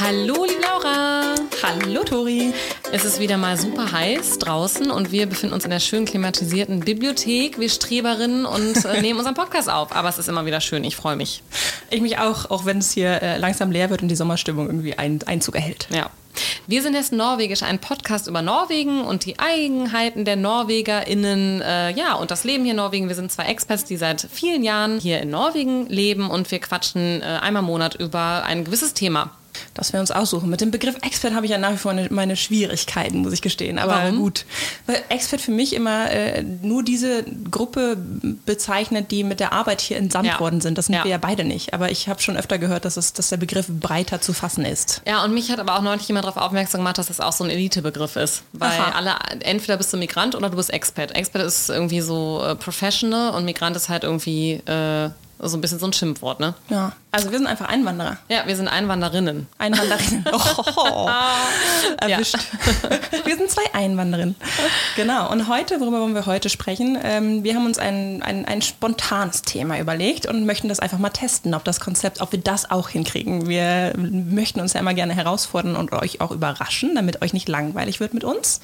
Hallo, liebe Laura. Hallo, Tori. Es ist wieder mal super heiß draußen und wir befinden uns in der schön klimatisierten Bibliothek, wir Streberinnen, und äh, nehmen unseren Podcast auf. Aber es ist immer wieder schön, ich freue mich. Ich mich auch, auch wenn es hier äh, langsam leer wird und die Sommerstimmung irgendwie ein, Einzug erhält. Ja. Wir sind jetzt Norwegisch, ein Podcast über Norwegen und die Eigenheiten der NorwegerInnen, äh, ja, und das Leben hier in Norwegen. Wir sind zwei Experts, die seit vielen Jahren hier in Norwegen leben und wir quatschen äh, einmal im Monat über ein gewisses Thema. Das wir uns aussuchen. Mit dem Begriff Expert habe ich ja nach wie vor eine, meine Schwierigkeiten, muss ich gestehen. Aber Warum? gut. Weil Expert für mich immer äh, nur diese Gruppe bezeichnet, die mit der Arbeit hier entsandt Ja. worden sind. Das sind Ja. wir ja beide nicht. Aber ich habe schon öfter gehört, dass, es, dass der Begriff breiter zu fassen ist. Ja, und mich hat aber auch neulich jemand darauf aufmerksam gemacht, dass das auch so ein Elitebegriff ist. Weil Aha. alle, entweder bist du Migrant oder du bist Expert. Expert ist irgendwie so äh, Professional und Migrant ist halt irgendwie äh, so ein bisschen so ein Schimpfwort, ne? Ja. Also wir sind einfach Einwanderer. Ja, wir sind Einwanderinnen. Einwanderinnen. Oh, erwischt. Wir sind zwei Einwanderinnen. Genau. Und heute, worüber wollen wir heute sprechen? Ähm, wir haben uns ein, ein, ein spontanes Thema überlegt und möchten das einfach mal testen, ob das Konzept, ob wir das auch hinkriegen. Wir möchten uns ja immer gerne herausfordern und euch auch überraschen, damit euch nicht langweilig wird mit uns.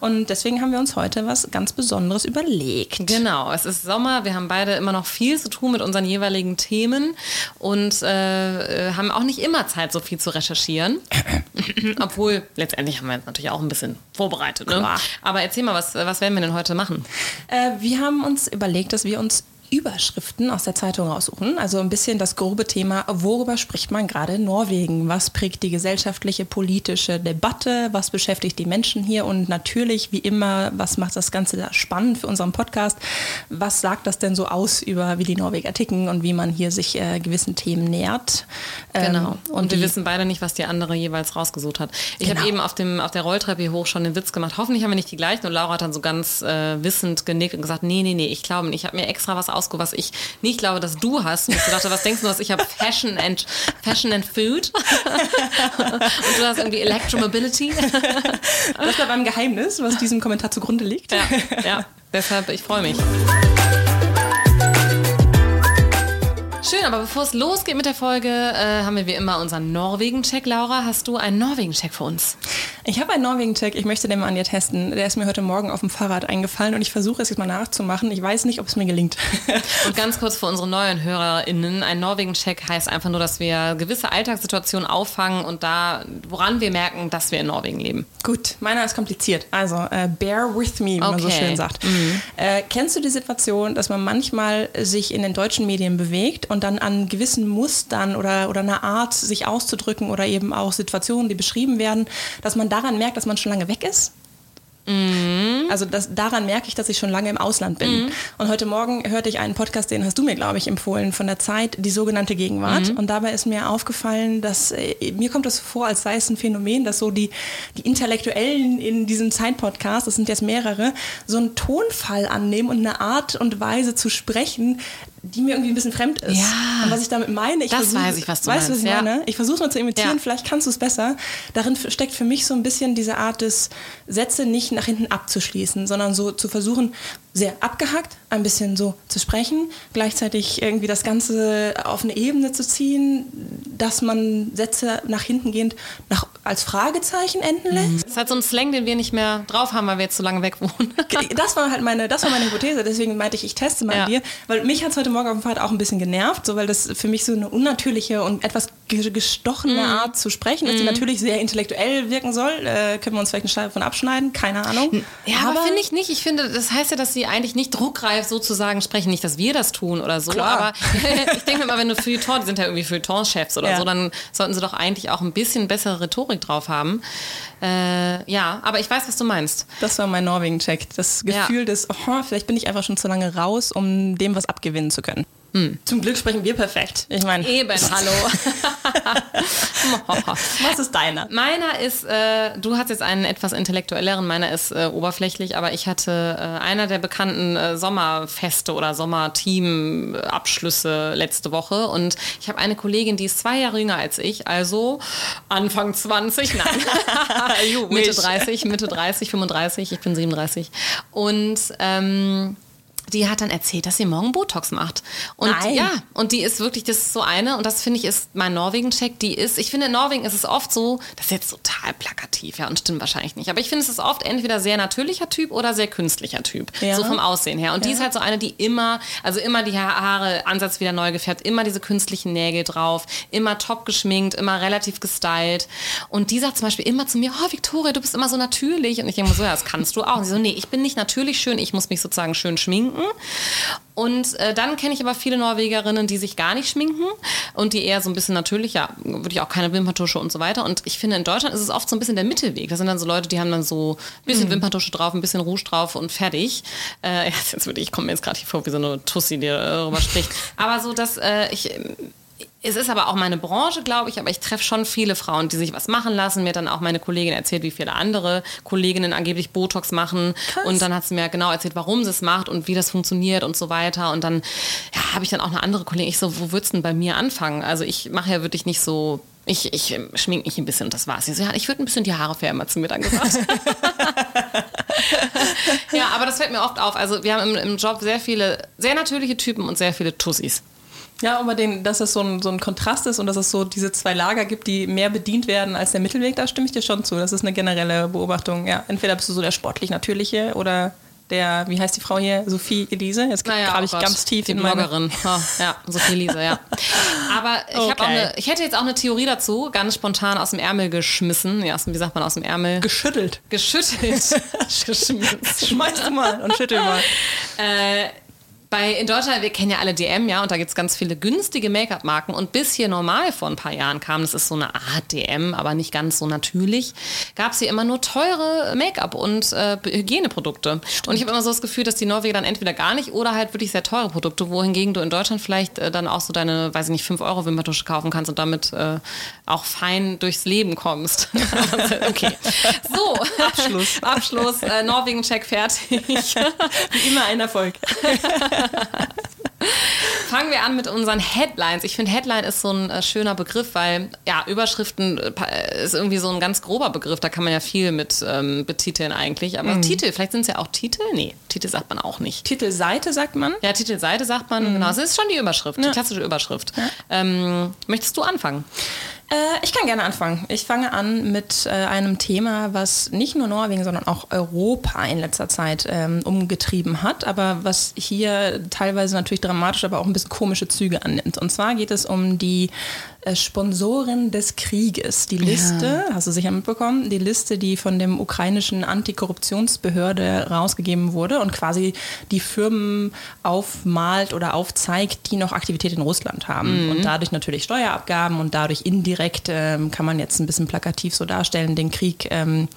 Und deswegen haben wir uns heute was ganz Besonderes überlegt. Genau, es ist Sommer, wir haben beide immer noch viel zu tun mit unseren jeweiligen Themen und äh, äh, haben auch nicht immer Zeit, so viel zu recherchieren. Obwohl, letztendlich haben wir natürlich auch ein bisschen vorbereitet. Ne? Aber erzähl mal, was, was werden wir denn heute machen? Äh, wir haben uns überlegt, dass wir uns Überschriften aus der Zeitung raussuchen. Also ein bisschen das grobe Thema, worüber spricht man gerade in Norwegen? Was prägt die gesellschaftliche, politische Debatte? Was beschäftigt die Menschen hier? Und natürlich, wie immer, was macht das Ganze da spannend für unseren Podcast? Was sagt das denn so aus über, wie die Norweger ticken und wie man hier sich äh, gewissen Themen nähert? Ähm, Genau. Und, wir die- wissen beide nicht, was die andere jeweils rausgesucht hat. Ich Genau. habe eben auf, dem, auf der Rolltreppe hier hoch schon den Witz gemacht. Hoffentlich haben wir nicht die gleichen. Und Laura hat dann so ganz äh, wissend genickt und gesagt, nee, nee, nee, ich glaube nicht. Ich habe mir extra was ausgesucht, was ich nicht glaube, dass du hast. Und ich dachte, was denkst du, was ich habe? Fashion and, Fashion and Food. und du hast irgendwie Electromobility. Das bleibt ein Geheimnis, was diesem Kommentar zugrunde liegt. ja, ja. Deshalb, ich freue mich. Schön, aber bevor es losgeht mit der Folge, äh, haben wir wie immer unseren Norwegen-Check. Laura, hast du einen Norwegen-Check für uns? Ich habe einen Norwegen-Check, ich möchte den mal an dir testen. Der ist mir heute Morgen auf dem Fahrrad eingefallen und ich versuche es jetzt mal nachzumachen. Ich weiß nicht, ob es mir gelingt. Und ganz kurz für unsere neuen HörerInnen, ein Norwegen-Check heißt einfach nur, dass wir gewisse Alltagssituationen auffangen und da, woran wir merken, dass wir in Norwegen leben. Gut, meiner ist kompliziert. Also, äh, bear with me, wie man so Okay. schön sagt. Äh, kennst du die Situation, dass man manchmal sich in den deutschen Medien bewegt und dann an gewissen Mustern oder, oder einer Art, sich auszudrücken oder eben auch Situationen, die beschrieben werden, dass man daran merkt, dass man schon lange weg ist? Also das, daran merke ich, dass ich schon lange im Ausland bin. Und heute Morgen hörte ich einen Podcast, den hast du mir, glaube ich, empfohlen, von der Zeit, die sogenannte Gegenwart. Und dabei ist mir aufgefallen, dass äh, mir kommt das vor, als sei es ein Phänomen, dass so die, die Intellektuellen in diesem Zeit-Podcast, das sind jetzt mehrere, so einen Tonfall annehmen und eine Art und Weise zu sprechen, die mir irgendwie ein bisschen fremd ist. Ja. Und was ich damit meine, ich Das versuch- weiß ich, was du weißt, meinst, was ich ja. meine? Ich versuche es mal zu imitieren, Ja. vielleicht kannst du es besser. Darin steckt für mich so ein bisschen diese Art des Sätze nicht nach hinten abzuschließen, sondern so zu versuchen, sehr abgehackt, ein bisschen so zu sprechen, gleichzeitig irgendwie das Ganze auf eine Ebene zu ziehen, dass man Sätze nach hinten gehend nach, als Fragezeichen enden lässt. Das ist halt so ein Slang, den wir nicht mehr drauf haben, weil wir jetzt zu lange weg wohnen. Das war halt meine, das war meine Hypothese, deswegen meinte ich, ich teste mal Ja. dir, weil mich hat es heute Morgen auf dem Fahrrad auch ein bisschen genervt, so weil das für mich so eine unnatürliche und etwas gestochene Mhm. Art zu sprechen ist, die natürlich sehr intellektuell wirken soll. Äh, können wir uns vielleicht eine Scheibe von abschneiden, keine Ahnung. Ja, aber, finde ich nicht. Ich finde, das heißt ja, dass sie eigentlich nicht druckreif sozusagen sprechen. Nicht, dass wir das tun oder so. Klar. Aber ich denke mal, wenn du Feuilleton, die sind ja irgendwie Feuilleton-Chefs oder Ja. so, dann sollten sie doch eigentlich auch ein bisschen bessere Rhetorik drauf haben. Äh, ja, aber ich weiß, was du meinst. Das war mein Norwegen-Check. Das Ja. Gefühl des, oh, vielleicht bin ich einfach schon zu lange raus, um dem was abgewinnen zu können. Zum Glück sprechen wir perfekt. Ich meine, Eben, hallo. was ist deiner? Meiner ist, äh, du hast jetzt einen etwas intellektuelleren, meiner ist äh, oberflächlich, aber ich hatte äh, einer der bekannten äh, Sommerfeste oder Sommerteam-Abschlüsse letzte Woche und ich habe eine Kollegin, die ist zwei Jahre jünger als ich, also Anfang 20, nein, Mitte wish. 30, Mitte 30, 35, ich bin 37 und ähm, die hat dann erzählt, dass sie morgen Botox macht. Und Nein. ja, und die ist wirklich, das ist so eine, und das finde ich ist mein Norwegen-Check, die ist, ich finde in Norwegen ist es oft so, das ist jetzt total plakativ, ja, und stimmt wahrscheinlich nicht, aber ich finde es ist oft entweder sehr natürlicher Typ oder sehr künstlicher Typ, Ja. so vom Aussehen her. Und die Ja. ist halt so eine, die immer, also immer die Haare Ansatz wieder neu gefärbt, immer diese künstlichen Nägel drauf, immer top geschminkt, immer relativ gestylt. Und die sagt zum Beispiel immer zu mir, oh Victoria, du bist immer so natürlich. Und ich denke mir so, ja, das kannst du auch. Und sie so, nee, ich bin nicht natürlich schön, ich muss mich sozusagen schön schminken. Und äh, dann kenne ich aber viele Norwegerinnen, die sich gar nicht schminken und die eher so ein bisschen natürlich, ja, würde ich auch keine Wimperntusche und so weiter. Und ich finde, in Deutschland ist es oft so ein bisschen der Mittelweg. Das sind dann so Leute, die haben dann so ein bisschen Wimperntusche drauf, ein bisschen Rouge drauf und fertig. Äh, ja, jetzt würde ich, ich komme mir jetzt gerade hier vor wie so eine Tussi, die darüber spricht. Aber so, dass äh, ich es ist aber auch meine Branche, glaube ich, aber ich treffe schon viele Frauen, die sich was machen lassen. Mir hat dann auch meine Kollegin erzählt, wie viele andere Kolleginnen angeblich Botox machen. Krass. Und dann hat sie mir genau erzählt, warum sie es macht und wie das funktioniert und so weiter. Und dann ja, habe ich dann auch eine andere Kollegin. Ich so, wo würdest du denn bei mir anfangen? Also ich mache ja wirklich nicht so. Ich, ich ähm, schmink mich ein bisschen und das war's. Sie so, ja, ich würde ein bisschen die Haare färben, hat sie mir dann gesagt. ja, aber das fällt mir oft auf. Also wir haben im, im Job sehr viele, sehr natürliche Typen und sehr viele Tussis. Ja, aber den, dass es so ein, so ein Kontrast ist und dass es so diese zwei Lager gibt, die mehr bedient werden als der Mittelweg, da stimme ich dir schon zu. Das ist eine generelle Beobachtung. Ja, entweder bist du so der sportlich Natürliche oder der, wie heißt die Frau hier, Sophie Elise? Jetzt Naja, grabe oh ich Gott, ganz tief die in meine... Bloggerin. Oh, ja, Sophie Liese, ja. Aber ich, Okay. eine, ich hätte jetzt auch eine Theorie dazu, ganz spontan aus dem Ärmel geschmissen. Ja, wie sagt man aus dem Ärmel? Geschüttelt. Geschüttelt. Schmeiß du mal und schüttel mal. Äh, bei, in Deutschland, wir kennen ja alle DM, ja, und da gibt es ganz viele günstige Make-up-Marken. Und bis hier normal vor ein paar Jahren kam, das ist so eine Art DM, aber nicht ganz so natürlich, gab es hier immer nur teure Make-up und äh, Hygieneprodukte. Und ich habe immer so das Gefühl, dass die Norweger dann entweder gar nicht oder halt wirklich sehr teure Produkte, wohingegen du in Deutschland vielleicht äh, dann auch so deine, weiß ich nicht, 5 Euro Wimperntusche kaufen kannst und damit äh, auch fein durchs Leben kommst. okay. So, Abschluss. Abschluss, äh, Norwegen-Check fertig. Wie immer ein Erfolg. Fangen wir an mit unseren Headlines. Ich finde, Headline ist so ein äh, schöner Begriff, weil ja, Überschriften äh, ist irgendwie so ein ganz grober Begriff. Da kann man ja viel mit ähm, betiteln eigentlich. Aber Titel, vielleicht sind es ja auch Titel? Nee, Titel sagt man auch nicht. Titelseite sagt man. Ja, Titelseite sagt man, genau. Es ist schon die Überschrift, die klassische Überschrift. Ähm, möchtest du anfangen? Äh, ich kann gerne anfangen. Ich fange an mit äh, einem Thema, was nicht nur Norwegen, sondern auch Europa in letzter Zeit ähm, umgetrieben hat, aber was hier teilweise natürlich dramatisch, aber auch ein bisschen komische Züge annimmt. Und zwar geht es um die äh, Sponsoren des Krieges. Die Liste, hast du sicher mitbekommen, die Liste, die von dem ukrainischen Antikorruptionsbehörde rausgegeben wurde und quasi die Firmen aufmalt oder aufzeigt, die noch Aktivität in Russland haben. Und dadurch natürlich Steuerabgaben und dadurch indirekt ähm, kann man jetzt ein bisschen plakativ so darstellen, den Krieg, ähm,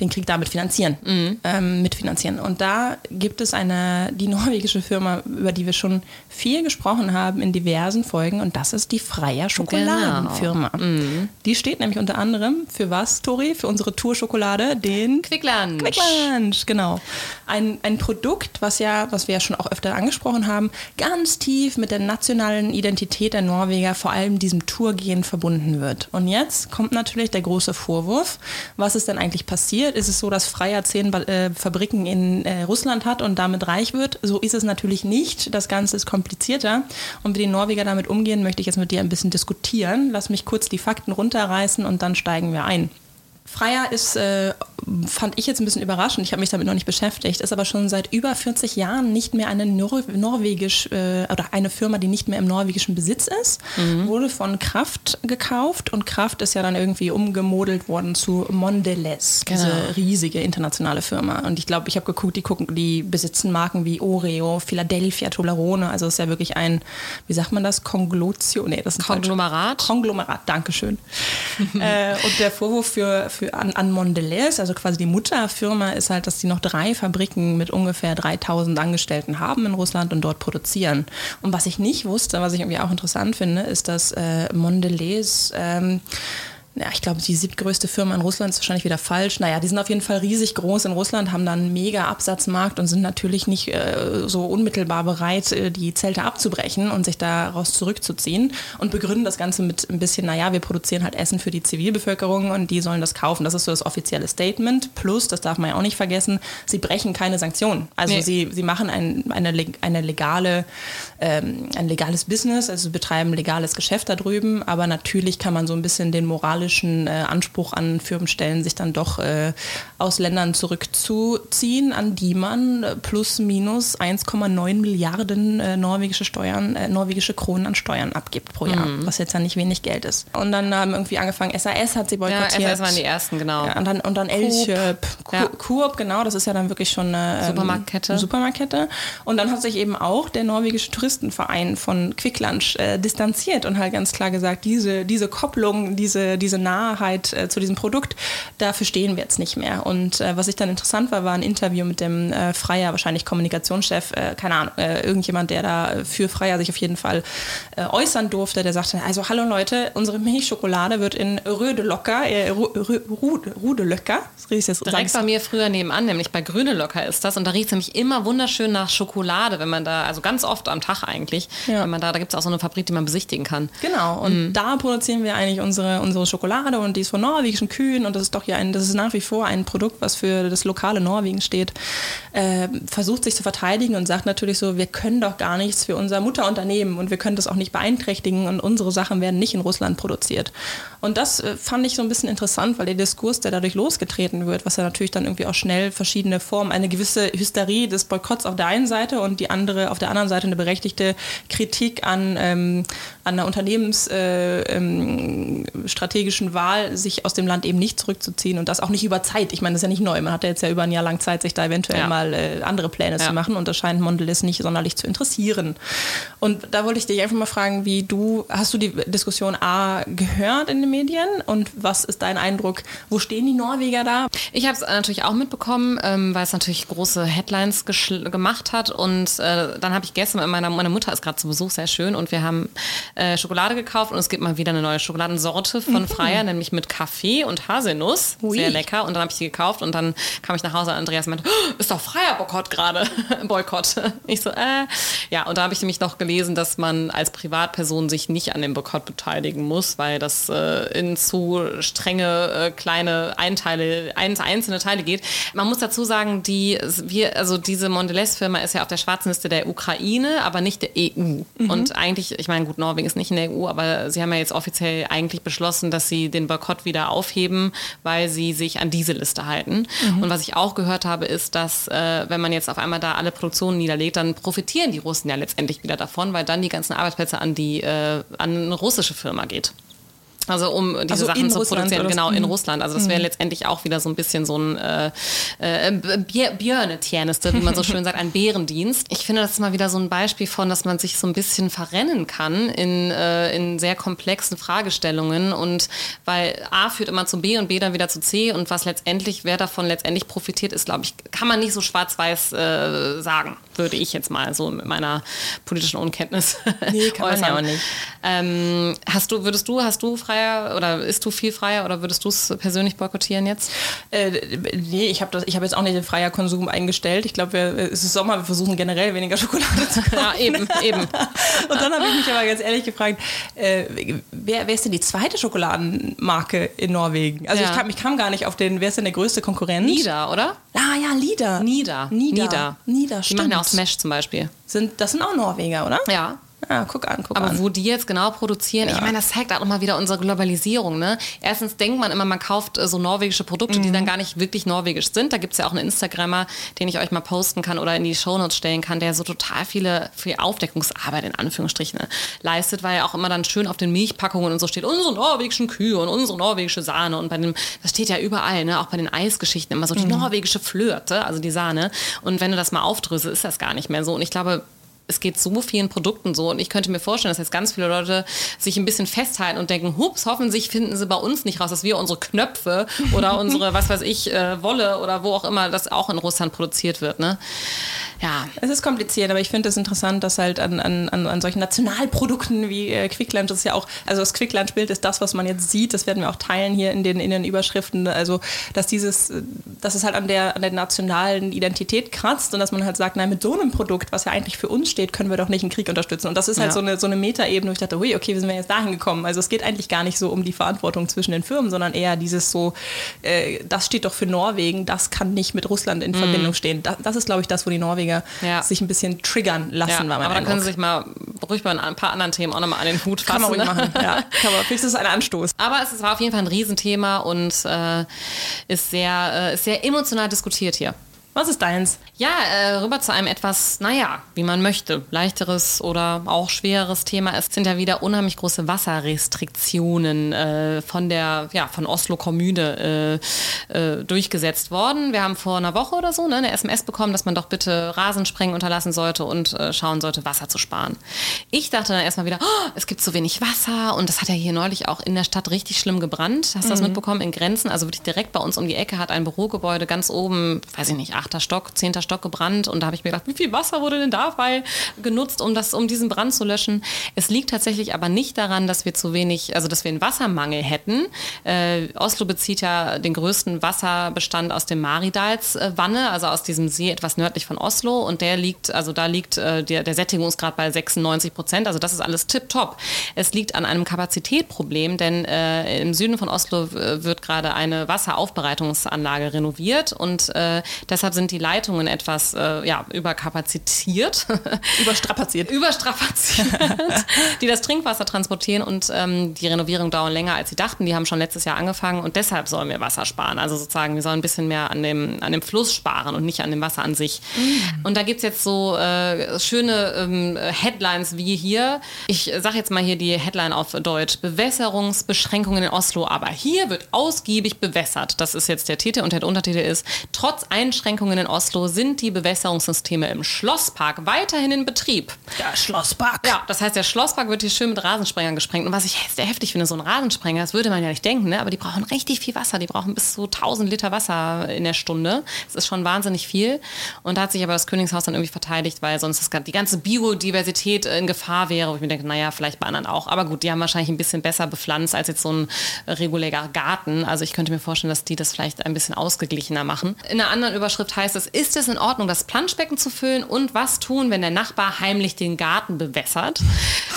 den Krieg damit finanzieren, ähm, mitfinanzieren. Und da gibt es eine, die norwegische Firma, über die wir schon viel gesprochen haben in diversen Folgen und das ist die Freier Schokoladenfirma. Die steht nämlich unter anderem für was, Tori? Für unsere Tour-Schokolade, den Quickland. Quick Lunch, genau. Ein, ein Produkt, was ja, was wir ja schon auch öfter angesprochen haben, ganz tief mit der nationalen Identität der Norweger, vor allem diesem Tourgehen verbunden wird. Und jetzt kommt natürlich der große Vorwurf. Was ist denn eigentlich passiert? Ist es so, dass Freier zehn äh, Fabriken in äh, Russland hat und damit reich wird? So ist es natürlich nicht. Das Ganze ist komplizierter. Und wie die Norweger damit umgehen, möchte ich jetzt mit dir ein bisschen diskutieren. Lass mich kurz die Fakten runterreißen und dann steigen wir ein. Freier ist, äh, fand ich jetzt ein bisschen überraschend, ich habe mich damit noch nicht beschäftigt, ist aber schon seit über 40 Jahren nicht mehr eine Nor norwegisch äh, oder eine Firma, die nicht mehr im norwegischen Besitz ist, wurde von Kraft gekauft und Kraft ist ja dann irgendwie umgemodelt worden zu Mondelez, diese Genau. riesige internationale Firma. Und ich glaube, ich habe geguckt, die gucken, die besitzen Marken wie Oreo, Philadelphia, Toblerone, also es ist ja wirklich ein, wie sagt man das, Konglotio, nee, das ist Konglomerat. Konglomerat, Dankeschön. äh, und der Vorwurf für, für an, an Mondelez, also quasi die Mutterfirma, ist halt, dass sie noch drei Fabriken mit ungefähr 3000 Angestellten haben in Russland und dort produzieren. Und was ich nicht wusste, was ich irgendwie auch interessant finde, ist, dass äh, Mondelez ähm, ja, ich glaube, die siebtgrößte Firma in Russland ist wahrscheinlich wieder falsch. Naja, die sind auf jeden Fall riesig groß in Russland, haben dann einen mega Absatzmarkt und sind natürlich nicht äh, so unmittelbar bereit, äh, die Zelte abzubrechen und sich daraus zurückzuziehen und begründen das Ganze mit ein bisschen, naja, wir produzieren halt Essen für die Zivilbevölkerung und die sollen das kaufen. Das ist so das offizielle Statement. Plus, das darf man ja auch nicht vergessen, sie brechen keine Sanktionen. Also nee. sie, sie machen ein, eine, eine legale, ähm, ein legales Business, also betreiben legales Geschäft da drüben, aber natürlich kann man so ein bisschen den moralischen äh, Anspruch an Firmen stellen, sich dann doch äh, aus Ländern zurückzuziehen, an die man äh, plus minus 1,9 Milliarden äh, norwegische Steuern, äh, norwegische Kronen an Steuern abgibt pro Jahr, mhm. was jetzt ja nicht wenig Geld ist. Und dann haben irgendwie angefangen, SAS hat sie boykottiert. Ja, SAS waren die ersten, genau. Ja, und dann, und dann Elche, Coop, ja. genau, das ist ja dann wirklich schon eine ähm, Supermarktkette. Supermarktkette. Und dann hat sich eben auch der norwegische Touristenverein von Quick Lunch äh, distanziert und halt ganz klar gesagt, diese, diese Kopplung, diese, diese diese Nahheit äh, zu diesem Produkt, dafür stehen wir jetzt nicht mehr. Und äh, was ich dann interessant war, war ein Interview mit dem äh, Freier, wahrscheinlich Kommunikationschef, äh, keine Ahnung, äh, irgendjemand, der da für Freier sich auf jeden Fall äh, äußern durfte, der sagte, also hallo Leute, unsere Milchschokolade wird in Rödelocker, äh, Rudelöcker, Direkt bei mir früher nebenan, nämlich bei Grünelocker ist das und da riecht es nämlich immer wunderschön nach Schokolade, wenn man da, also ganz oft am Tag eigentlich, ja. wenn man da, da gibt es auch so eine Fabrik, die man besichtigen kann. Genau, und mhm. da produzieren wir eigentlich unsere, unsere Schokolade Schokolade und die ist von norwegischen Kühen und das ist doch hier ein, das ist nach wie vor ein Produkt, was für das lokale Norwegen steht, äh, versucht sich zu verteidigen und sagt natürlich so, wir können doch gar nichts für unser Mutterunternehmen und wir können das auch nicht beeinträchtigen und unsere Sachen werden nicht in Russland produziert. Und das äh, fand ich so ein bisschen interessant, weil der Diskurs, der dadurch losgetreten wird, was ja natürlich dann irgendwie auch schnell verschiedene Formen, eine gewisse Hysterie des Boykotts auf der einen Seite und die andere auf der anderen Seite eine berechtigte Kritik an, ähm, an der unternehmensstrategischen äh, ähm, Wahl, sich aus dem Land eben nicht zurückzuziehen und das auch nicht über Zeit. Ich meine, das ist ja nicht neu. Man hat ja jetzt ja über ein Jahr lang Zeit, sich da eventuell ja. mal äh, andere Pläne ja. zu machen und das scheint Mondelez nicht sonderlich zu interessieren. Und da wollte ich dich einfach mal fragen, wie du, hast du die Diskussion A gehört in den Medien und was ist dein Eindruck? Wo stehen die Norweger da? Ich habe es natürlich auch mitbekommen, ähm, weil es natürlich große Headlines gemacht hat und äh, dann habe ich gestern, meiner, meine Mutter ist gerade zu Besuch, sehr schön und wir haben äh, Schokolade gekauft und es gibt mal wieder eine neue Schokoladensorte von Frei Freier, nämlich mit Kaffee und Haselnuss. Ui. Sehr lecker. Und dann habe ich die gekauft und dann kam ich nach Hause und Andreas meinte, oh, ist doch Freier Boykott gerade. Boykott. Ich so, äh. Ja, und da habe ich nämlich noch gelesen, dass man als Privatperson sich nicht an dem Boykott beteiligen muss, weil das äh, in zu strenge äh, kleine Einteile, ein, einzelne Teile geht. Man muss dazu sagen, die, wir, also diese Mondelez-Firma ist ja auf der schwarzen Liste der Ukraine, aber nicht der EU. Mhm. Und eigentlich, ich meine, gut, Norwegen ist nicht in der EU, aber sie haben ja jetzt offiziell eigentlich beschlossen, dass sie den Boykott wieder aufheben, weil sie sich an diese Liste halten. Mhm. Und was ich auch gehört habe, ist, dass äh, wenn man jetzt auf einmal da alle Produktionen niederlegt, dann profitieren die Russen ja letztendlich wieder davon, weil dann die ganzen Arbeitsplätze an die äh, an eine russische Firma geht. Also um diese also Sachen zu Russland produzieren, genau, in. Russland. Also das wäre mhm. letztendlich auch wieder so ein bisschen so ein äh, äh, Björnetjeneste, wie man so schön sagt, ein Bärendienst. Ich finde, das ist mal wieder so ein Beispiel von, dass man sich so ein bisschen verrennen kann in, äh, in sehr komplexen Fragestellungen und weil A führt immer zu B und B dann wieder zu C und was letztendlich, wer davon letztendlich profitiert, ist, glaube ich, kann man nicht so schwarz-weiß äh, sagen, würde ich jetzt mal so mit meiner politischen Unkenntnis Nee, kann man ja auch nicht. Ähm, hast du, würdest du, hast du Fragen freier oder isst du viel freier oder würdest du es persönlich boykottieren jetzt? Äh, nee, ich habe hab jetzt auch nicht den freier Konsum eingestellt. Ich glaube, es ist Sommer, wir versuchen generell weniger Schokolade zu kaufen. ja, eben, eben. Und dann habe ich mich aber ganz ehrlich gefragt, äh, wer, wer ist denn die zweite Schokoladenmarke in Norwegen? Also ja. ich, kam, ich kam gar nicht auf den, wer ist denn der größte Konkurrent? Nida, oder? Ah ja, Lida. Nida. Nida. Nida, Nida Die machen ja auch Smash zum Beispiel. Sind, das sind auch Norweger, oder? Ja. Ja, guck an, guck Aber an. wo die jetzt genau produzieren, ja. ich meine, das zeigt auch mal wieder unsere Globalisierung. Ne? Erstens denkt man immer, man kauft äh, so norwegische Produkte, mhm. die dann gar nicht wirklich norwegisch sind. Da gibt es ja auch einen Instagrammer, den ich euch mal posten kann oder in die Shownotes stellen kann, der so total viele für Aufdeckungsarbeit in Anführungsstrichen ne, leistet, weil er auch immer dann schön auf den Milchpackungen und so steht, unsere norwegischen Kühe und unsere norwegische Sahne. Und bei dem, das steht ja überall, ne? auch bei den Eisgeschichten immer so die mhm. norwegische Flirte, also die Sahne. Und wenn du das mal aufdröselst, ist das gar nicht mehr so. Und ich glaube, es geht so vielen Produkten so und ich könnte mir vorstellen, dass jetzt ganz viele Leute sich ein bisschen festhalten und denken, hups, hoffentlich finden sie bei uns nicht raus, dass wir unsere Knöpfe oder unsere, was weiß ich, äh, Wolle oder wo auch immer das auch in Russland produziert wird. Ne? Ja. Es ist kompliziert, aber ich finde es interessant, dass halt an, an, an solchen Nationalprodukten wie äh, Quickland, das ist ja auch, also das Quickland-Bild ist das, was man jetzt sieht, das werden wir auch teilen hier in den, in den Überschriften, also dass dieses, dass es halt an der, an der nationalen Identität kratzt und dass man halt sagt, nein, mit so einem Produkt, was ja eigentlich für uns steht, können wir doch nicht einen Krieg unterstützen. Und das ist halt Ja. so eine, so eine Metaebene, wo ich dachte, hui, okay, wie sind wir jetzt dahin gekommen? Also es geht eigentlich gar nicht so um die Verantwortung zwischen den Firmen, sondern eher dieses so, äh, das steht doch für Norwegen, das kann nicht mit Russland in Verbindung stehen. Das, das ist, glaube ich, das, wo die Norweger Mhm. Ja. sich ein bisschen triggern lassen, Ja, aber da können Eindruck. Sie sich mal ruhig bei ein paar anderen Themen auch nochmal an den Hut fassen. Kann man ruhig machen. Ja, kann man, vielleicht ist es ein Anstoß. Aber es war auf jeden Fall ein Riesenthema und äh, ist, sehr, äh, ist sehr emotional diskutiert hier. Was ist deins? Ja, äh, rüber zu einem etwas, naja, wie man möchte, leichteres oder auch schwereres Thema. Es sind ja wieder unheimlich große Wasserrestriktionen äh, von der, ja, von Oslo Kommune äh, äh, durchgesetzt worden. Wir haben vor einer Woche oder so ne, eine SMS bekommen, dass man doch bitte Rasensprengen unterlassen sollte und äh, schauen sollte, Wasser zu sparen. Ich dachte dann erstmal wieder, oh, es gibt zu wenig Wasser und das hat ja hier neulich auch in der Stadt richtig schlimm gebrannt. Hast du das mitbekommen? In Grenzen, also wirklich direkt bei uns um die Ecke hat ein Bürogebäude ganz oben, weiß ich nicht, achter Stock, zehnter Stock gebrannt und da habe ich mir gedacht, wie viel Wasser wurde denn dabei genutzt, um das, um diesen Brand zu löschen? Es liegt tatsächlich aber nicht daran, dass wir zu wenig, also dass wir einen Wassermangel hätten. Äh, Oslo bezieht ja den größten Wasserbestand aus dem Maridalswanne, also aus diesem See etwas nördlich von Oslo und der liegt, also da liegt äh, der, der Sättigungsgrad bei 96 Prozent, also das ist alles tipptopp. Es liegt an einem Kapazitätproblem, denn äh, im Süden von Oslo wird gerade eine Wasseraufbereitungsanlage renoviert und äh, deshalb sind die Leitungen etwas äh, ja, überkapazitiert. Überstrapaziert. überstrapaziert, die das Trinkwasser transportieren und ähm, die Renovierung dauern länger, als sie dachten. Die haben schon letztes Jahr angefangen und deshalb sollen wir Wasser sparen. Also sozusagen, wir sollen ein bisschen mehr an dem, an dem Fluss sparen und nicht an dem Wasser an sich. Und da gibt's jetzt so äh, schöne ähm, Headlines wie hier. Ich sage jetzt mal hier die Headline auf Deutsch. Bewässerungsbeschränkungen in Oslo, aber hier wird ausgiebig bewässert. Das ist jetzt der Titel und der Untertitel ist, trotz Einschränkungen in Oslo sind die Bewässerungssysteme im Schlosspark weiterhin in Betrieb. Der Schlosspark. Ja, das heißt, der Schlosspark wird hier schön mit Rasensprengern gesprengt. Und was ich sehr heftig finde, so ein Rasensprenger, das würde man ja nicht denken, ne? aber die brauchen richtig viel Wasser. Die brauchen bis zu 1000 Liter Wasser in der Stunde. Das ist schon wahnsinnig viel. Und da hat sich aber das Königshaus dann irgendwie verteidigt, weil sonst das, die ganze Biodiversität in Gefahr wäre. Wo ich mir denke, naja, vielleicht bei anderen auch. Aber gut, die haben wahrscheinlich ein bisschen besser bepflanzt als jetzt so ein regulärer Garten. Also ich könnte mir vorstellen, dass die das vielleicht ein bisschen ausgeglichener machen. In einer anderen Überschrift heißt es, ist es in Ordnung, das Planschbecken zu füllen und was tun, wenn der Nachbar heimlich den Garten bewässert?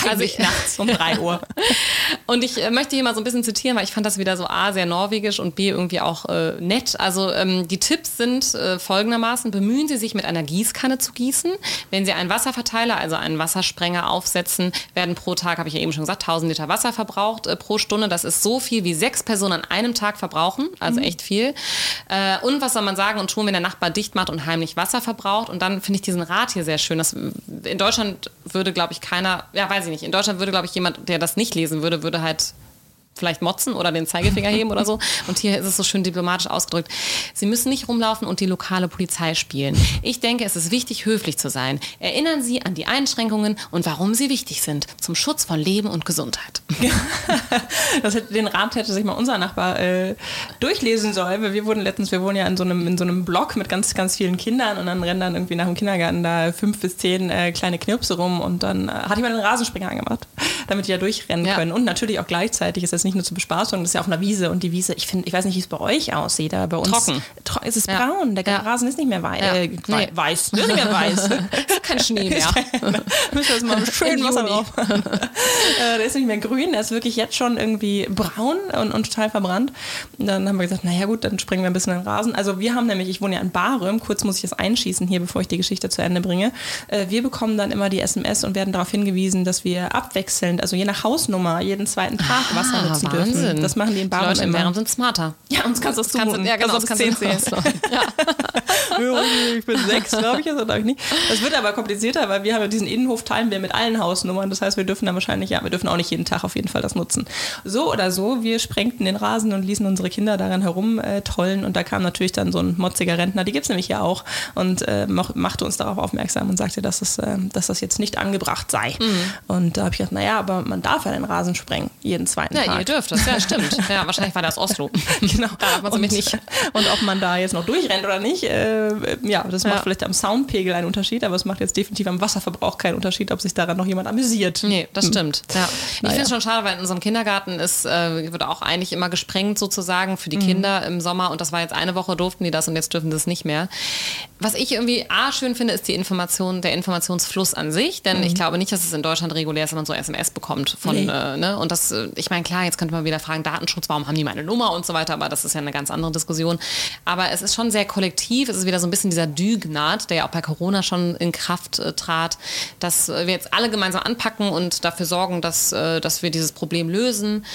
Heimlich nachts um 3 Uhr. Und ich äh, möchte hier mal so ein bisschen zitieren, weil ich fand das wieder so A, sehr norwegisch und B, irgendwie auch äh, nett. Also ähm, die Tipps sind äh, folgendermaßen, bemühen Sie sich mit einer Gießkanne zu gießen. Wenn Sie einen Wasserverteiler, also einen Wassersprenger aufsetzen, werden pro Tag, habe ich ja eben schon gesagt, 1000 Liter Wasser verbraucht äh, pro Stunde. Das ist so viel, wie sechs Personen an einem Tag verbrauchen, also echt viel. Äh, und was soll man sagen und tun, wenn der Nachbar dicht macht und heimlich Wasser verbraucht? Und dann finde ich diesen Rat hier sehr schön. Das, in Deutschland würde, glaube ich, keiner, ja, weiß ich nicht, in Deutschland würde, glaube ich, jemand, der das nicht lesen würde, würde halt vielleicht motzen oder den Zeigefinger heben oder so. Und hier ist es so schön diplomatisch ausgedrückt. Sie müssen nicht rumlaufen und die lokale Polizei spielen. Ich denke, es ist wichtig, höflich zu sein. Erinnern Sie an die Einschränkungen und warum sie wichtig sind. Zum Schutz von Leben und Gesundheit. Das hätte, den Rat hätte sich mal unser Nachbar äh, durchlesen sollen, weil wir wurden letztens, wir wohnen ja in so einem, in so einem Block mit ganz, ganz vielen Kindern und dann rennen dann irgendwie nach dem Kindergarten da fünf bis zehn äh, kleine Knirpse rum und dann äh, hat jemand einen Rasenspringer angemacht, damit die ja durchrennen Ja. können. Und natürlich auch gleichzeitig ist das nicht nur zur Bespaßung, das ist ja auch eine Wiese und die Wiese, ich finde, ich weiß nicht, wie es bei euch aussieht, aber bei uns Trocken. Tro es ist Ja. braun, der Ja. Rasen ist nicht mehr wei äh, Nee. weiß, ne, nicht mehr weiß. kein Schnee mehr. Müssen wir mal schön Wasser drauf. äh, der ist nicht mehr grün, der ist wirklich jetzt schon irgendwie braun und, und total verbrannt. Und dann haben wir gesagt, naja gut, dann springen wir ein bisschen in den Rasen. Also wir haben nämlich, ich wohne ja in Barem, kurz muss ich das einschießen hier, bevor ich die Geschichte zu Ende bringe. Äh, wir bekommen dann immer die SMS und werden darauf hingewiesen, dass wir abwechselnd, also je nach Hausnummer, jeden zweiten Tag Wasser Ah, nutzen Wahnsinn. dürfen. Das machen die in Die Barem Leute immer. Bären sind smarter. Ja, uns kannst du das Kannst du- zumuten. ja, genau, Kannst das du bis kannst 10 du- zählen. Ja, ich bin sechs, glaube ich, glaube ich nicht. Das wird aber komplizierter, weil wir haben ja diesen Innenhof teilen wir mit allen Hausnummern. Das heißt, wir dürfen dann wahrscheinlich, ja, wir dürfen auch nicht jeden Tag auf jeden Fall das nutzen. So oder so, wir sprengten den Rasen und ließen unsere Kinder daran herum äh. Und da kam natürlich dann so ein motziger Rentner, die gibt's nämlich ja auch, und äh, mach, machte uns darauf aufmerksam und sagte, dass, es, äh, dass das jetzt nicht angebracht sei. Und da habe ich gedacht, naja, aber man darf ja den Rasen sprengen, jeden zweiten Ja, Tag. Vielleicht dürfte es, ja, stimmt. Ja, wahrscheinlich war das Oslo. Genau. Da darf man nämlich nicht. Und ob man da jetzt noch durchrennt oder nicht, äh, ja, das macht Ja. vielleicht am Soundpegel einen Unterschied, aber es macht jetzt definitiv am Wasserverbrauch keinen Unterschied, ob sich daran noch jemand amüsiert. Nee, das stimmt. Ja. Ich finde es schon schade, weil in unserem Kindergarten ist, äh, wird auch eigentlich immer gesprengt sozusagen für die Kinder im Sommer und das war jetzt eine Woche durften die das und jetzt dürfen sie es nicht mehr. Was ich irgendwie A schön finde, ist die Information, der Informationsfluss an sich, denn ich glaube nicht, dass es in Deutschland regulär ist, wenn man so SMS bekommt von, Nee. äh, ne? Und das, äh, ich meine, klar, jetzt könnte man wieder fragen, Datenschutz, warum haben die meine Nummer und so weiter, aber das ist ja eine ganz andere Diskussion. Aber es ist schon sehr kollektiv, es ist wieder so ein bisschen dieser Dügnat, der ja auch bei Corona schon in Kraft äh, trat, dass wir jetzt alle gemeinsam anpacken und dafür sorgen, dass, äh, dass wir dieses Problem lösen.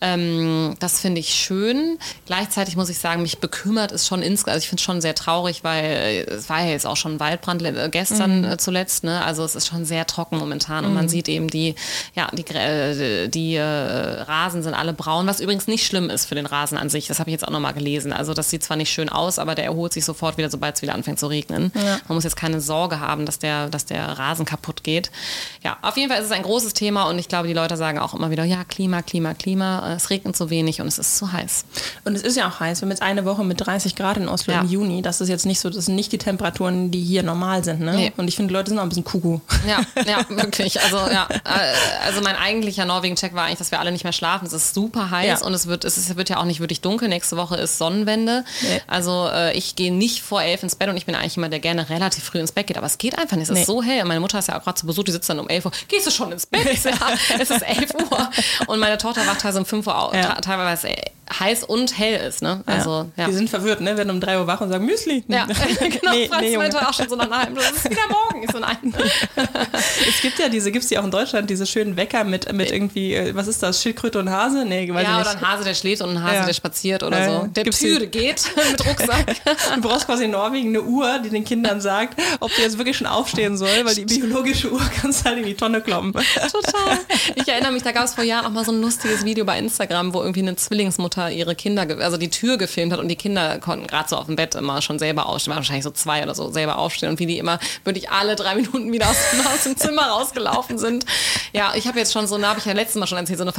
Ähm, das finde ich schön. Gleichzeitig muss ich sagen, mich bekümmert es schon insgesamt, also ich finde es schon sehr traurig, weil äh, es war ja jetzt auch schon Waldbrand äh, gestern äh, zuletzt, ne? also es ist schon sehr trocken momentan und man sieht eben die, ja, die, äh, die äh, Rasen sind alle braun, was übrigens nicht schlimm ist für den Rasen an sich, das habe ich jetzt auch nochmal gelesen. Also das sieht zwar nicht schön aus, aber der erholt sich sofort wieder, sobald es wieder anfängt zu regnen. Man muss jetzt keine Sorge haben, dass der, dass der Rasen kaputt geht. Ja, auf jeden Fall ist es ein großes Thema und ich glaube, die Leute sagen auch immer wieder, ja, Klima, Klima, Klima, es regnet zu wenig und es ist zu heiß. Und es ist ja auch heiß. Wir haben jetzt eine Woche mit 30 Grad in Oslo Ja. im Juni. Das ist jetzt nicht so, das sind nicht die Temperaturen, die hier normal sind. Ne? Nee. Und ich finde, Leute sind auch ein bisschen Kugu. Ja, ja, wirklich. Also ja, äh, also mein eigentlicher Norwegen-Check war eigentlich, dass wir alle nicht mehr schlafen. Es ist super heiß Ja. und es wird, es ist, wird ja auch nicht wirklich dunkel. Nächste Woche ist Sonnenwende. Nee. Also äh, ich gehe nicht vor elf ins Bett und ich bin eigentlich jemand, der gerne relativ früh ins Bett geht. Aber es geht einfach nicht. Es Nee. ist so hell. Meine Mutter ist ja auch gerade zu Besuch, die sitzt dann um elf Uhr. Gehst du schon ins Bett? Ja, es ist elf Uhr. Und meine Tochter wacht teilweise um fünf Uhr auf, Ja. te- teilweise äh, heiß und hell ist. Ne? Also ja. Die sind verwirrt, ne? werden um 3 Uhr wach und sagen Müsli. Ja, genau. nee, Franz nee, meinte auch schon so nach einer halben Stunde, es ist wieder morgen. Ich so, nein. Es gibt ja diese, gibt es ja auch in Deutschland, diese schönen Wecker mit, mit irgendwie, äh, was ist das, Schildkröte und Hase? Nee, weiß Ja, ich oder nicht. ein Hase, der schläft und ein Hase, Ja. der spaziert oder Ja, so. Der Gibt's die- geht mit Rucksack. Du brauchst quasi in Norwegen eine Uhr, die den Kindern sagt, ob sie jetzt wirklich schon aufstehen soll, weil die biologische Uhr kannst du halt in die Tonne kloppen. Total. Ich erinnere mich, da gab es vor Jahren auch mal so ein lustiges Video bei Instagram, wo irgendwie eine Zwillingsmutter ihre Kinder, also die Tür gefilmt hat und die Kinder konnten gerade so auf dem Bett immer schon selber aufstehen, waren wahrscheinlich so zwei oder so, selber aufstehen und wie die immer wirklich alle drei Minuten wieder aus, aus dem Zimmer rausgelaufen sind. Ja, ich habe jetzt schon so, da habe ich ja letztes Mal schon erzählt, so eine